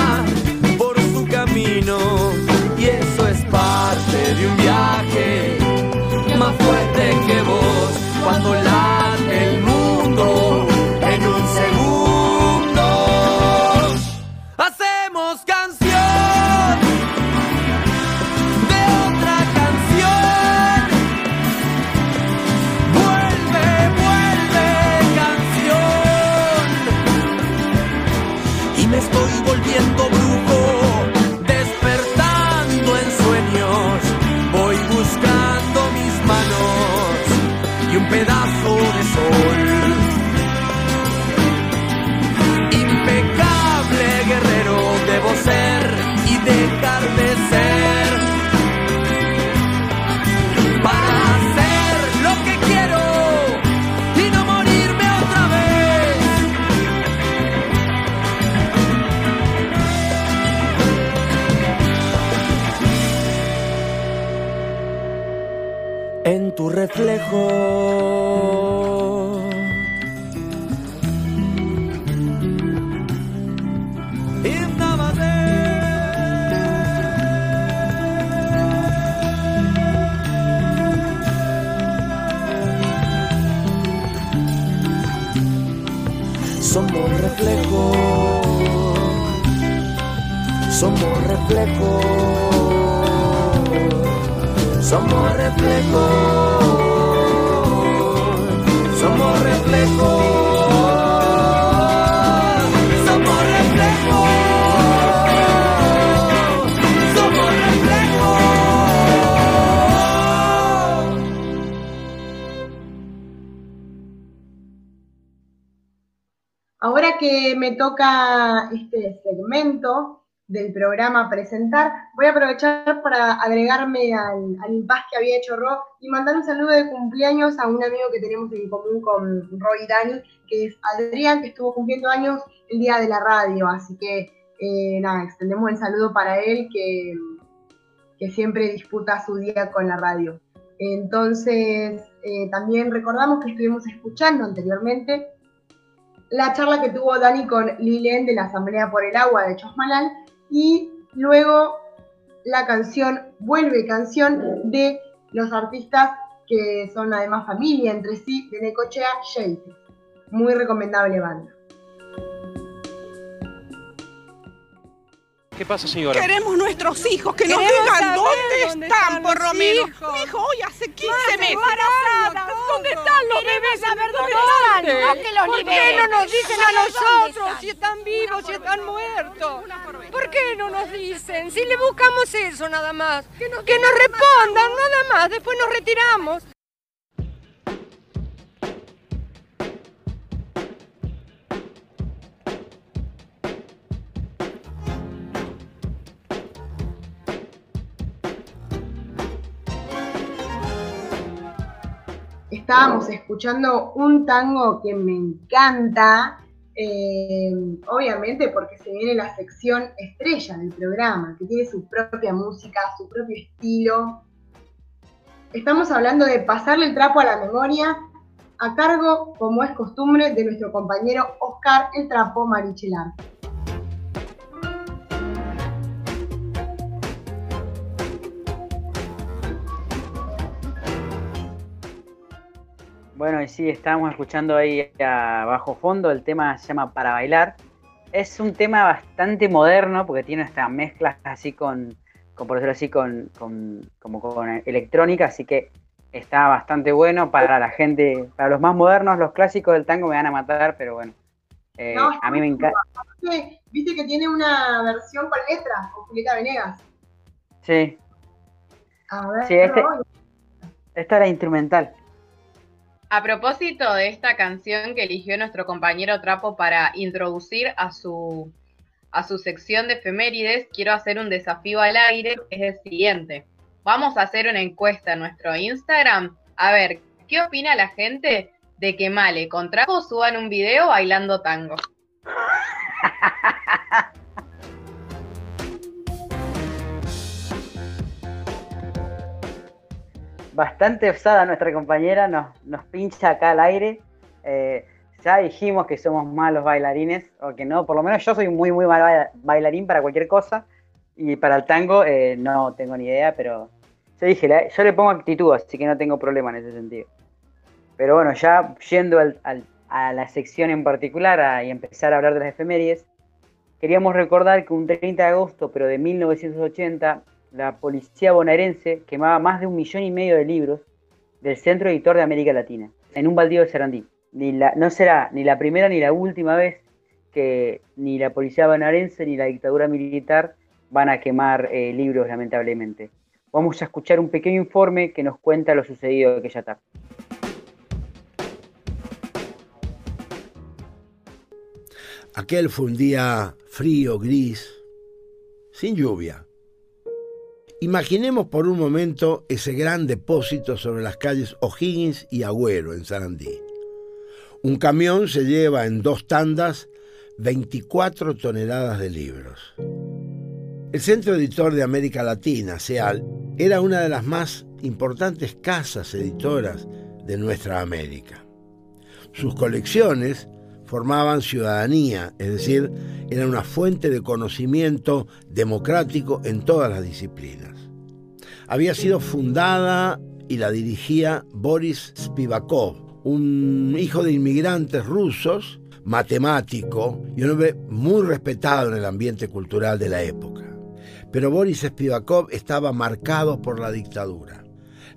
toca este segmento del programa presentar, voy a aprovechar para agregarme al, al impas que había hecho Ro y mandar un saludo de cumpleaños a un amigo que tenemos en común con Ro y Dani, que es Adrián, que estuvo cumpliendo años el día de la radio. Así que, eh, nada, extendemos el saludo para él, que, que siempre disputa su día con la radio. Entonces, eh, también recordamos que estuvimos escuchando anteriormente la charla que tuvo Dani con Lilen de la Asamblea por el Agua de Chosmalal y luego la canción Vuelve Canción de los artistas que son además familia entre sí de Necochea Sheite. Muy recomendable banda. ¿Qué pasa, señora? Queremos nuestros hijos, que nos digan dónde, dónde están, están por lo menos. Mi hijo hoy hace 15 Madre meses. embarazada, ¿Dónde están los Queremos bebés? saber ¿Dónde dónde están? están, no que los ¿Por qué no nos dicen a ¿Dónde nosotros están? si están vivos, si están muertos? ¿Por qué no nos dicen? Si le buscamos eso nada más. Que nos, respondan nada más, después nos retiramos. Estábamos escuchando un tango que me encanta, eh, obviamente porque se viene la sección estrella del programa, que tiene su propia música, su propio estilo. Estamos hablando de pasarle el trapo a la memoria a cargo, como es costumbre, de nuestro compañero Oscar el Trapo Marichelar. Bueno, y sí, estábamos escuchando ahí a bajo fondo, el tema se llama Para Bailar. Es un tema bastante moderno porque tiene estas mezclas así con, con por decirlo así, con, con- como con electrónica, así que está bastante bueno para la gente, para los más modernos, los clásicos del tango me van a matar, pero bueno, eh, No, a mí me encanta. Viste, que tiene una versión con letras, con Julieta Venegas. Sí, A ver, Sí, este- esta era instrumental. A propósito de esta canción que eligió nuestro compañero Trapo para introducir a su, a su sección de efemérides, quiero hacer un desafío al aire, es el siguiente. Vamos a hacer una encuesta en nuestro Instagram. A ver, ¿qué opina la gente de que Male con Trapo suban un video bailando tango? bastante osada nuestra compañera, nos, nos pincha acá al aire. Eh, ya dijimos que somos malos bailarines, o que no, por lo menos yo soy muy, muy mal baila- bailarín para cualquier cosa, y para el tango eh, no tengo ni idea, pero yo dije, yo le pongo actitud, así que no tengo problema en ese sentido. Pero bueno, ya yendo al- al- a la sección en particular a- y empezar a hablar de las efemérides, queríamos recordar que un 30 de agosto, pero de 1980, la policía bonaerense quemaba más de un millón y medio de libros del Centro Editor de América Latina, en un baldío de Sarandí. No será ni la primera ni la última vez que ni la policía bonaerense ni la dictadura militar van a quemar eh, libros, lamentablemente. Vamos a escuchar un pequeño informe que nos cuenta lo sucedido aquella tarde. Aquel fue un día frío, gris, sin lluvia. Imaginemos por un momento ese gran depósito sobre las calles O'Higgins y Agüero en Sarandí. Un camión se lleva en dos tandas 24 toneladas de libros. El Centro Editor de América Latina, CEAL, era una de las más importantes casas editoras de nuestra América. Sus colecciones formaban ciudadanía, es decir, eran una fuente de conocimiento democrático en todas las disciplinas. Había sido fundada y la dirigía Boris Spivakov, un hijo de inmigrantes rusos matemático y un hombre muy respetado en el ambiente cultural de la época. Pero Boris Spivakov estaba marcado por la dictadura.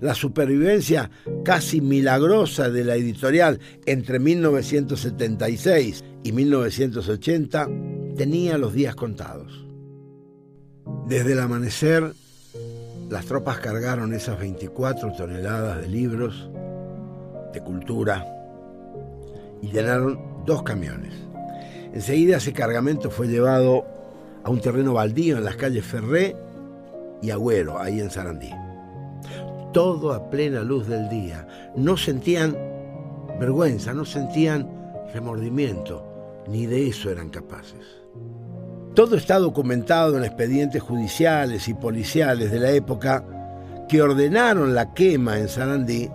La supervivencia casi milagrosa de la editorial entre 1976 y 1980 tenía los días contados. Desde el amanecer, las tropas cargaron esas 24 toneladas de libros, de cultura, y llenaron dos camiones. Enseguida ese cargamento fue llevado a un terreno baldío en las calles Ferré y Agüero, ahí en Sarandí. Todo a plena luz del día. No sentían vergüenza, no sentían remordimiento, ni de eso eran capaces. Todo está documentado en expedientes judiciales y policiales de la época que ordenaron la quema en Sarandí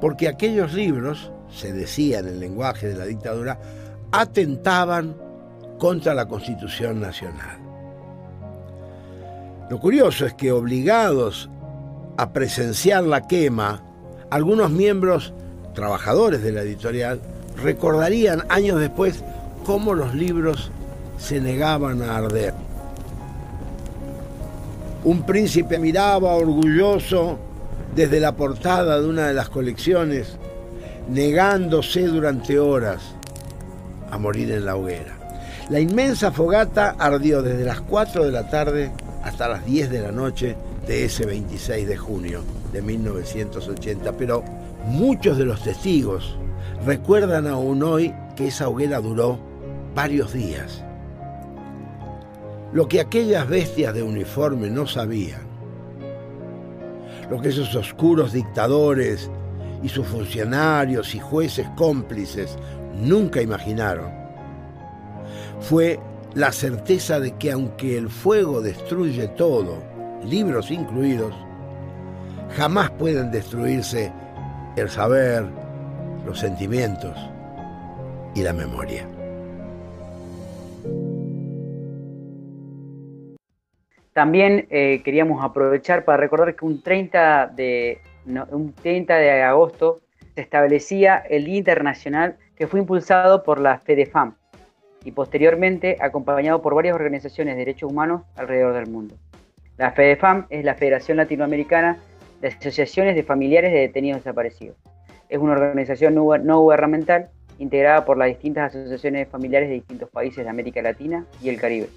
porque aquellos libros, se decía en el lenguaje de la dictadura, atentaban contra la Constitución Nacional. Lo curioso es que obligados a presenciar la quema, algunos miembros trabajadores de la editorial recordarían años después cómo los libros se negaban a arder. Un príncipe miraba orgulloso desde la portada de una de las colecciones, negándose durante horas a morir en la hoguera. La inmensa fogata ardió desde las 4 de la tarde hasta las 10 de la noche de ese 26 de junio de 1980, pero muchos de los testigos recuerdan aún hoy que esa hoguera duró varios días. Lo que aquellas bestias de uniforme no sabían, lo que esos oscuros dictadores y sus funcionarios y jueces cómplices nunca imaginaron, fue la certeza de que aunque el fuego destruye todo, libros incluidos, jamás pueden destruirse el saber, los sentimientos y la memoria. También eh, queríamos aprovechar para recordar que un 30 de, un 30 de agosto se establecía el Día Internacional que fue impulsado por la FEDEFAM y posteriormente acompañado por varias organizaciones de derechos humanos alrededor del mundo. La FEDEFAM es la Federación Latinoamericana de Asociaciones de Familiares de Detenidos Desaparecidos. Es una organización no gubernamental integrada por las distintas asociaciones familiares de distintos países de América Latina y el Caribe.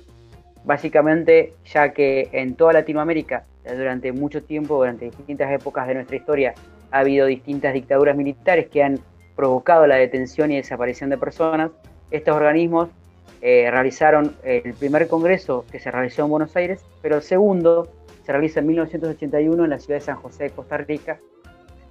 Básicamente, ya que en toda Latinoamérica, durante mucho tiempo, durante distintas épocas de nuestra historia, ha habido distintas dictaduras militares que han provocado la detención y desaparición de personas, estos organismos eh, realizaron el primer congreso que se realizó en Buenos Aires, pero el segundo se realiza en 1981 en la ciudad de San José de Costa Rica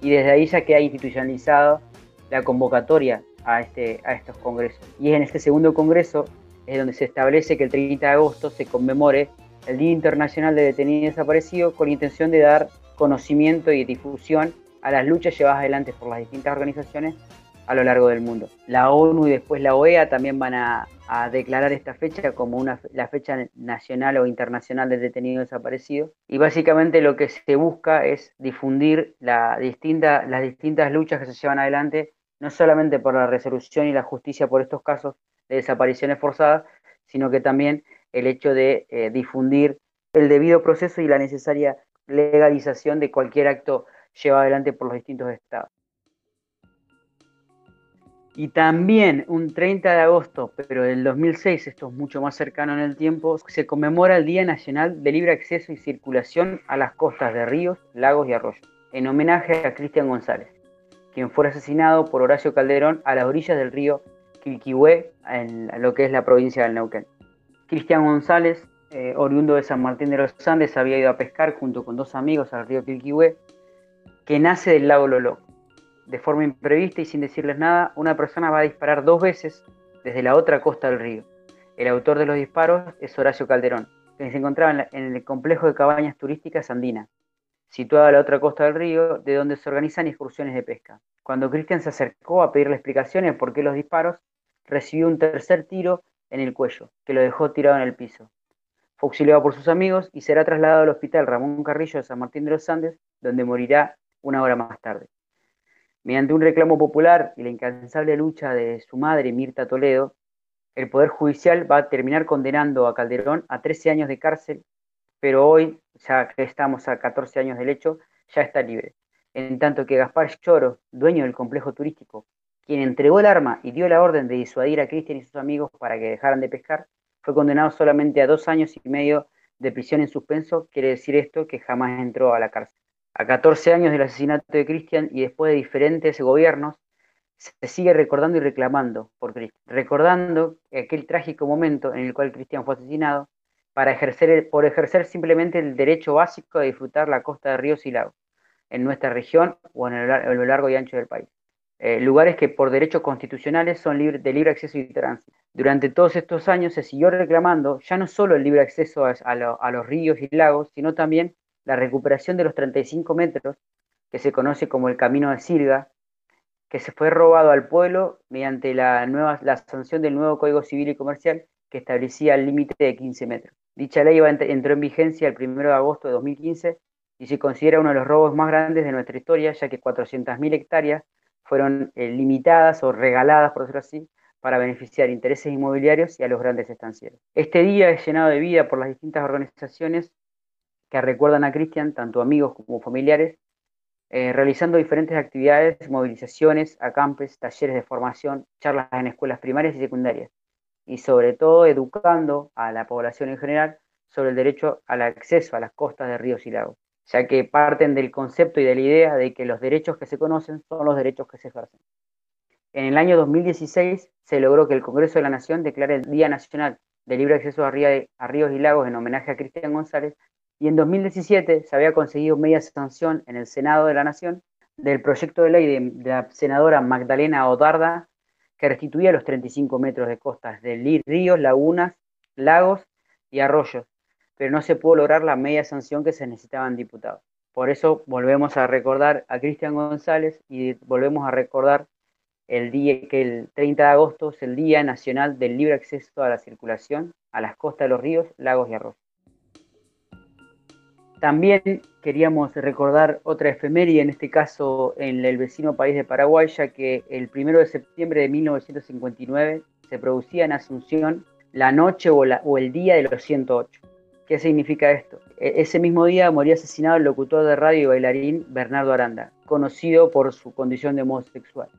y desde ahí ya queda institucionalizado la convocatoria a, este, a estos congresos. Y es en este segundo congreso es donde se establece que el 30 de agosto se conmemore el Día Internacional de Detenidos y Desaparecidos con intención de dar conocimiento y difusión a las luchas llevadas adelante por las distintas organizaciones a lo largo del mundo. La ONU y después la OEA también van a, declarar esta fecha como una, la fecha nacional o internacional de detenidos desaparecidos. Y básicamente lo que se busca es difundir la distinta, las distintas luchas que se llevan adelante, no solamente por la resolución y la justicia por estos casos, de desapariciones forzadas, sino que también el hecho de eh, difundir el debido proceso y la necesaria legalización de cualquier acto llevado adelante por los distintos estados. Y también un 30 de agosto, pero del 2006, esto es mucho más cercano en el tiempo, se conmemora el Día Nacional de Libre Acceso y Circulación a las costas de ríos, lagos y arroyos, en homenaje a Cristian González, quien fue asesinado por Horacio Calderón a las orillas del río Quilquihue, en lo que es la provincia del Neuquén. Cristian González, eh, oriundo de San Martín de los Andes, había ido a pescar junto con dos amigos al río Quilquihue, que nace del lago Lolo. De forma imprevista y sin decirles nada, una persona va a disparar dos veces desde la otra costa del río. El autor de los disparos es Horacio Calderón, que se encontraba en, el complejo de cabañas turísticas Andina, situado a la otra costa del río, de donde se organizan excursiones de pesca. Cuando Cristian se acercó a pedirle explicaciones por qué los disparos, recibió un tercer tiro en el cuello, que lo dejó tirado en el piso. Fue auxiliado por sus amigos y será trasladado al hospital Ramón Carrillo de San Martín de los Andes, donde morirá una hora más tarde. Mediante un reclamo popular y la incansable lucha de su madre, Mirta Toledo, el Poder Judicial va a terminar condenando a Calderón a 13 años de cárcel, pero hoy, ya que estamos a 14 años del hecho, ya está libre. En tanto que Gaspar Choro, dueño del complejo turístico, quien entregó el arma y dio la orden de disuadir a Cristian y sus amigos para que dejaran de pescar, fue condenado solamente a dos años y medio de prisión en suspenso. Quiere decir esto que jamás entró a la cárcel. A 14 años del asesinato de Cristian y después de diferentes gobiernos, se sigue recordando y reclamando por Cristian, recordando aquel trágico momento en el cual Cristian fue asesinado para ejercer, por ejercer simplemente el derecho básico de disfrutar la costa de ríos y lagos en nuestra región o en, lo largo y ancho del país. Eh, lugares que por derechos constitucionales son de libre acceso y tránsito. Durante todos estos años se siguió reclamando ya no solo el libre acceso a, los ríos y lagos, sino también la recuperación de los 35 metros, que se conoce como el Camino de Silga, que se fue robado al pueblo mediante la, nueva, la sanción del nuevo Código Civil y Comercial que establecía el límite de 15 metros. Dicha ley entró en vigencia el 1 de agosto de 2015 y se considera uno de los robos más grandes de nuestra historia, ya que 400.000 hectáreas fueron eh, limitadas o regaladas, por decirlo así, para beneficiar intereses inmobiliarios y a los grandes estancieros. Este día es llenado de vida por las distintas organizaciones que recuerdan a Cristian, tanto amigos como familiares, eh, realizando diferentes actividades, movilizaciones, acampes, talleres de formación, charlas en escuelas primarias y secundarias, y sobre todo educando a la población en general sobre el derecho al acceso a las costas de ríos y lagos ya que parten del concepto y de la idea de que los derechos que se conocen son los derechos que se ejercen. En el año 2016 se logró que el Congreso de la Nación declare el Día Nacional de Libre Acceso a, Ríos y Lagos en homenaje a Cristian González y en 2017 se había conseguido media sanción en el Senado de la Nación del proyecto de ley de, la senadora Magdalena Odarda que restituía los 35 metros de costas de ríos, lagunas, lagos y arroyos pero no se pudo lograr la media sanción que se necesitaban diputados. Por eso volvemos a recordar a Cristian González y volvemos a recordar el día que el 30 de agosto es el Día Nacional del Libre Acceso a la Circulación a las costas de los ríos, lagos y arroyos. También queríamos recordar otra efeméride, en este caso en el vecino país de Paraguay, ya que el 1 de septiembre de 1959 se producía en Asunción la noche o, el día de los 108. ¿Qué significa esto? E, ese mismo día moría asesinado el locutor de radio bailarín Bernardo Aranda, conocido por su condición de homosexual.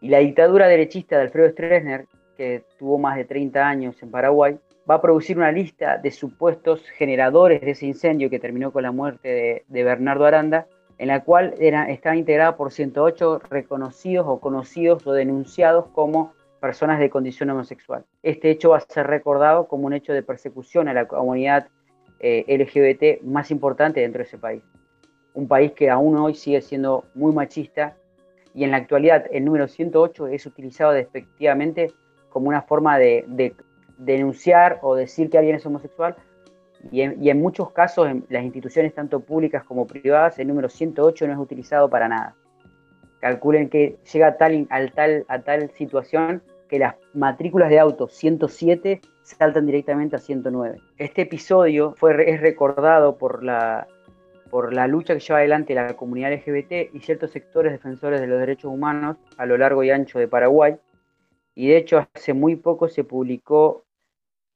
Y la dictadura derechista de Alfredo Stroessner, que tuvo más de 30 años en Paraguay, va a producir una lista de supuestos generadores de ese incendio que terminó con la muerte de, Bernardo Aranda, en la cual era, estaba integrada por 108 reconocidos o conocidos o denunciados como personas de condición homosexual. Este hecho va a ser recordado como un hecho de persecución a la comunidad eh, LGBT más importante dentro de ese país. Un país que aún hoy sigue siendo muy machista y en la actualidad el número 108 es utilizado despectivamente como una forma de, denunciar o decir que alguien es homosexual y en, muchos casos en las instituciones tanto públicas como privadas el número 108 no es utilizado para nada. Calculen que llega tal, al tal, a tal situación que las matrículas de auto 107 saltan directamente a 109. Este episodio fue, es recordado por la, por la lucha que lleva adelante la comunidad LGBT y ciertos sectores defensores de los derechos humanos a lo largo y ancho de Paraguay. Y de hecho hace muy poco se publicó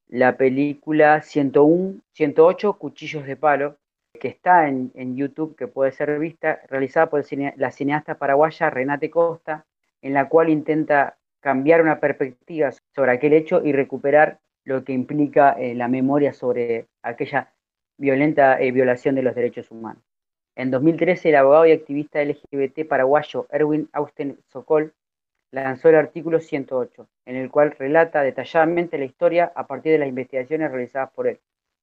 la película 101, 108 Cuchillos de Palo, que está en, YouTube, que puede ser vista, realizada por la cineasta paraguaya Renate Costa, en la cual intenta cambiar una perspectiva sobre aquel hecho y recuperar lo que implica eh, la memoria sobre aquella violenta eh, violación de los derechos humanos. En 2013, el abogado y activista LGBT paraguayo Erwin Austen Sokol lanzó el artículo 108, en el cual relata detalladamente la historia a partir de las investigaciones realizadas por él,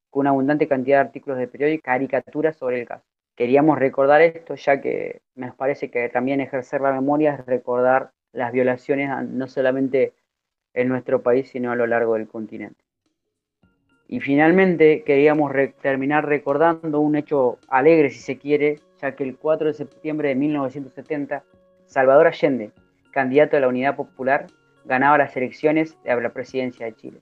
con una abundante cantidad de artículos de periódico y caricaturas sobre el caso. Queríamos recordar esto, ya que me parece que también ejercer la memoria es recordar las violaciones no solamente en nuestro país, sino a lo largo del continente. Y finalmente queríamos terminar recordando un hecho alegre, si se quiere, ya que el 4 de septiembre de 1970, Salvador Allende, candidato de la Unidad Popular, ganaba las elecciones a la presidencia de Chile.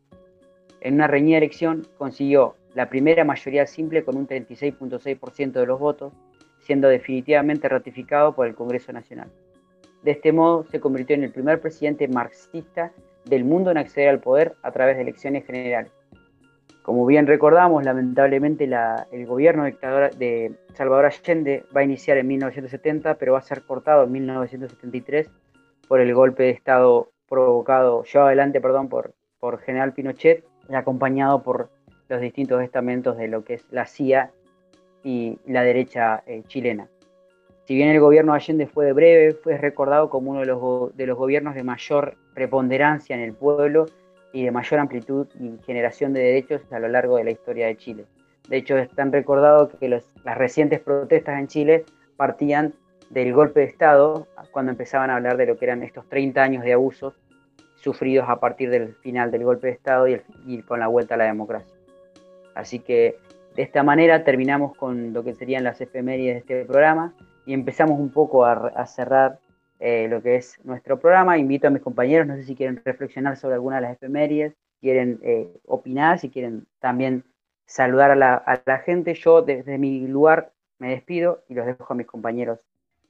En una reñida elección consiguió la primera mayoría simple con un 36.6% de los votos, siendo definitivamente ratificado por el Congreso Nacional. De este modo se convirtió en el primer presidente marxista del mundo en acceder al poder a través de elecciones generales. Como bien recordamos, lamentablemente la- el gobierno dictador de Salvador Allende va a iniciar en 1970, pero va a ser cortado en 1973 por el golpe de Estado provocado, llevado adelante, perdón, por, por General Pinochet, acompañado por los distintos estamentos de lo que es la CIA y la derecha eh, chilena. Si bien el gobierno de Allende fue breve, fue recordado como uno de los, de los gobiernos de mayor preponderancia en el pueblo y de mayor amplitud y generación de derechos a lo largo de la historia de Chile. De hecho, es tan recordado que los- las recientes protestas en Chile partían del golpe de Estado, cuando empezaban a hablar de lo que eran estos 30 años de abusos sufridos a partir del final del golpe de Estado y, el- y con la vuelta a la democracia. Así que de esta manera terminamos con lo que serían las efemérides de este programa y empezamos un poco a, a cerrar eh, lo que es nuestro programa. Invito a mis compañeros, no sé si quieren reflexionar sobre alguna de las efemérides, quieren eh, opinar, si quieren también saludar a la, a la gente. Yo desde mi lugar me despido y los dejo a mis compañeros.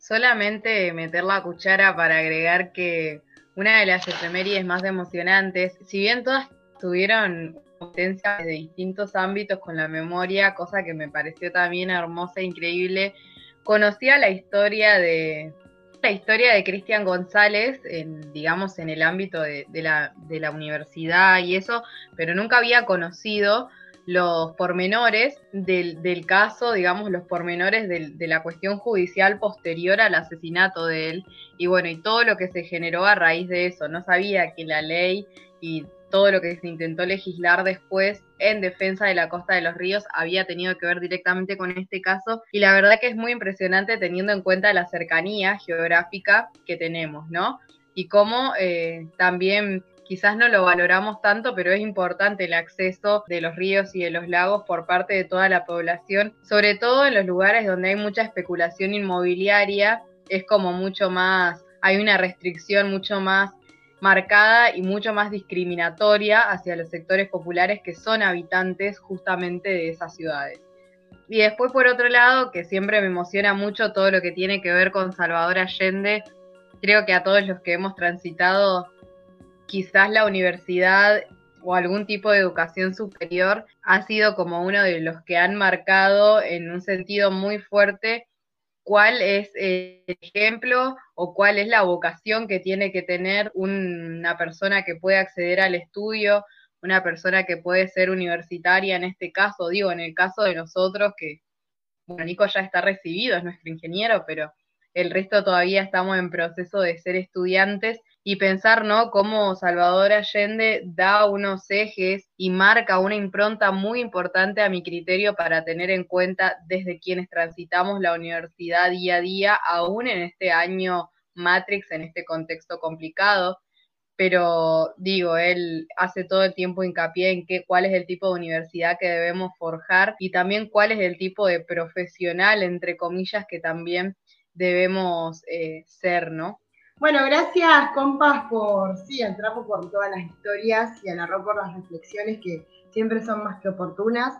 Solamente meter la cuchara para agregar que una de las efemérides más emocionantes, si bien todas tuvieron potencia de distintos ámbitos con la memoria, cosa que me pareció también hermosa e increíble, conocía la historia de la historia de Cristian González, en, digamos, en el ámbito de, de la, de la universidad y eso, pero nunca había conocido los pormenores del, del caso, digamos, los pormenores del- de la cuestión judicial posterior al asesinato de él. Y bueno, y todo lo que se generó a raíz de eso. No sabía que la ley y todo lo que se intentó legislar después en defensa de la costa de los ríos había tenido que ver directamente con este caso. Y la verdad que es muy impresionante teniendo en cuenta la cercanía geográfica que tenemos, ¿no? Y cómo eh, también quizás no lo valoramos tanto, pero es importante el acceso de los ríos y de los lagos por parte de toda la población, sobre todo en los lugares donde hay mucha especulación inmobiliaria, es como mucho más, hay una restricción mucho más marcada y mucho más discriminatoria hacia los sectores populares que son habitantes justamente de esas ciudades. Y después, por otro lado, que siempre me emociona mucho todo lo que tiene que ver con Salvador Allende, creo que a todos los que hemos transitado quizás la universidad o algún tipo de educación superior ha sido como uno de los que han marcado en un sentido muy fuerte cuál es el ejemplo o cuál es la vocación que tiene que tener una persona que puede acceder al estudio, una persona que puede ser universitaria en este caso, digo, en el caso de nosotros que, bueno, Nico ya está recibido, es nuestro ingeniero, pero el resto todavía estamos en proceso de ser estudiantes y pensar, ¿no? Cómo Salvador Allende da unos ejes y marca una impronta muy importante a mi criterio para tener en cuenta desde quienes transitamos la universidad día a día, aún en este año Matrix, en este contexto complicado. Pero digo, él hace todo el tiempo hincapié en qué, cuál es el tipo de universidad que debemos forjar y también cuál es el tipo de profesional, entre comillas, que también debemos eh, ser, ¿no? Bueno, gracias compas por, sí, al trapo por todas las historias y a la Ro por las reflexiones que siempre son más que oportunas.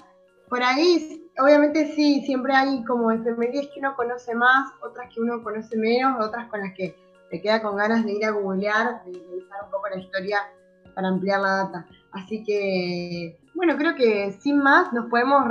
Por ahí, obviamente sí, siempre hay como efemérides que uno conoce más, otras que uno conoce menos, otras con las que te queda con ganas de ir a googlear, de revisar un poco la historia para ampliar la data. Así que, bueno, creo que sin más nos podemos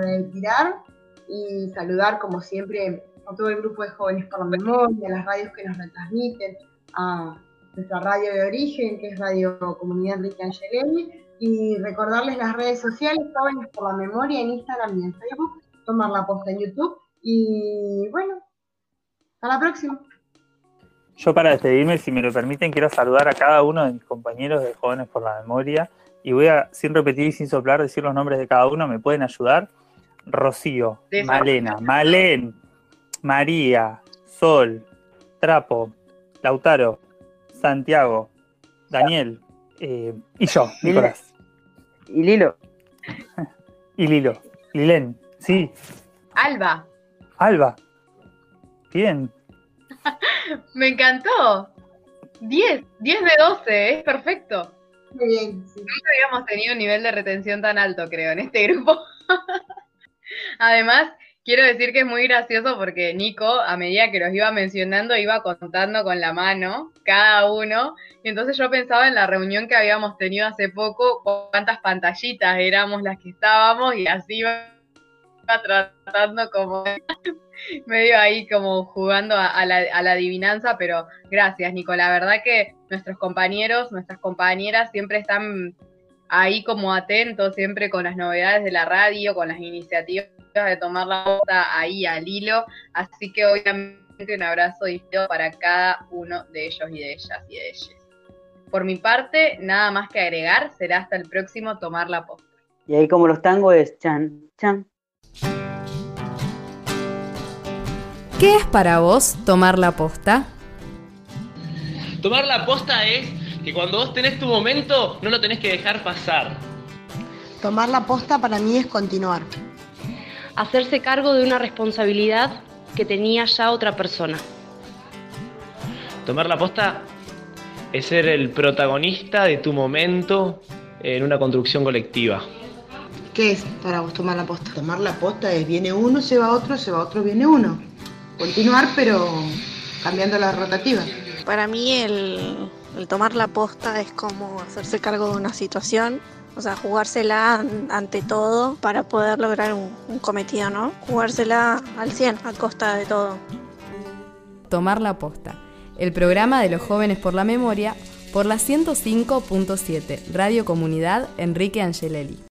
retirar y saludar como siempre a todo el grupo de Jóvenes por la Memoria, a las radios que nos retransmiten, a nuestra radio de origen, que es Radio Comunidad Enrique Angelelli, y recordarles las redes sociales, Jóvenes por la Memoria en Instagram y en Facebook, tomar la posta en YouTube, y bueno, hasta la próxima. Yo para despedirme, si me lo permiten, quiero saludar a cada uno de mis compañeros de Jóvenes por la Memoria y voy a, sin repetir y sin soplar, decir los nombres de cada uno. ¿Me pueden ayudar? Rocío, Malena, Malén, María, Sol, Trapo, Lautaro, Santiago, Daniel eh, y yo, Nicolás. Y Lilo. Y Lilo. Lilén, sí. Alba, Alba. Bien. me encantó. 10, 10 de 12, es perfecto. Muy bien, sí. Nunca habíamos tenido un nivel de retención tan alto, creo, en este grupo. Además, Quiero decir que es muy gracioso porque Nico, a medida que los iba mencionando, iba contando con la mano cada uno. Y entonces yo pensaba en la reunión que habíamos tenido hace poco, cuántas pantallitas éramos las que estábamos y así iba tratando como medio ahí como jugando a, la, a, la, adivinanza, pero gracias Nico, la verdad que nuestros compañeros, nuestras compañeras siempre están ahí como atentos, siempre con las novedades de la radio, con las iniciativas de tomar la bota ahí al hilo, así que obviamente un abrazo distinto para cada uno de ellos y de ellas y de ellas. Por mi parte, nada más que agregar, será hasta el próximo tomar la posta. Y ahí como los tangos es chan, chan. ¿Qué es para vos tomar la posta? Tomar la posta es que cuando vos tenés tu momento, no lo tenés que dejar pasar. Tomar la posta para mí es continuar. Hacerse cargo de una responsabilidad que tenía ya otra persona. Tomar la posta es ser el protagonista de tu momento en una construcción colectiva. ¿Qué es para vos tomar la posta? Tomar la posta es viene uno, se va otro, se va otro, viene uno. Continuar, pero cambiando la rotativa. Para mí el, el tomar la posta es como hacerse cargo de una situación, o sea, jugársela ante todo para poder lograr un, cometido, ¿no? Jugársela al 100 a costa de todo. Tomar la posta, el programa de los jóvenes por la memoria por la 105.7 Radio Comunidad Enrique Angelelli.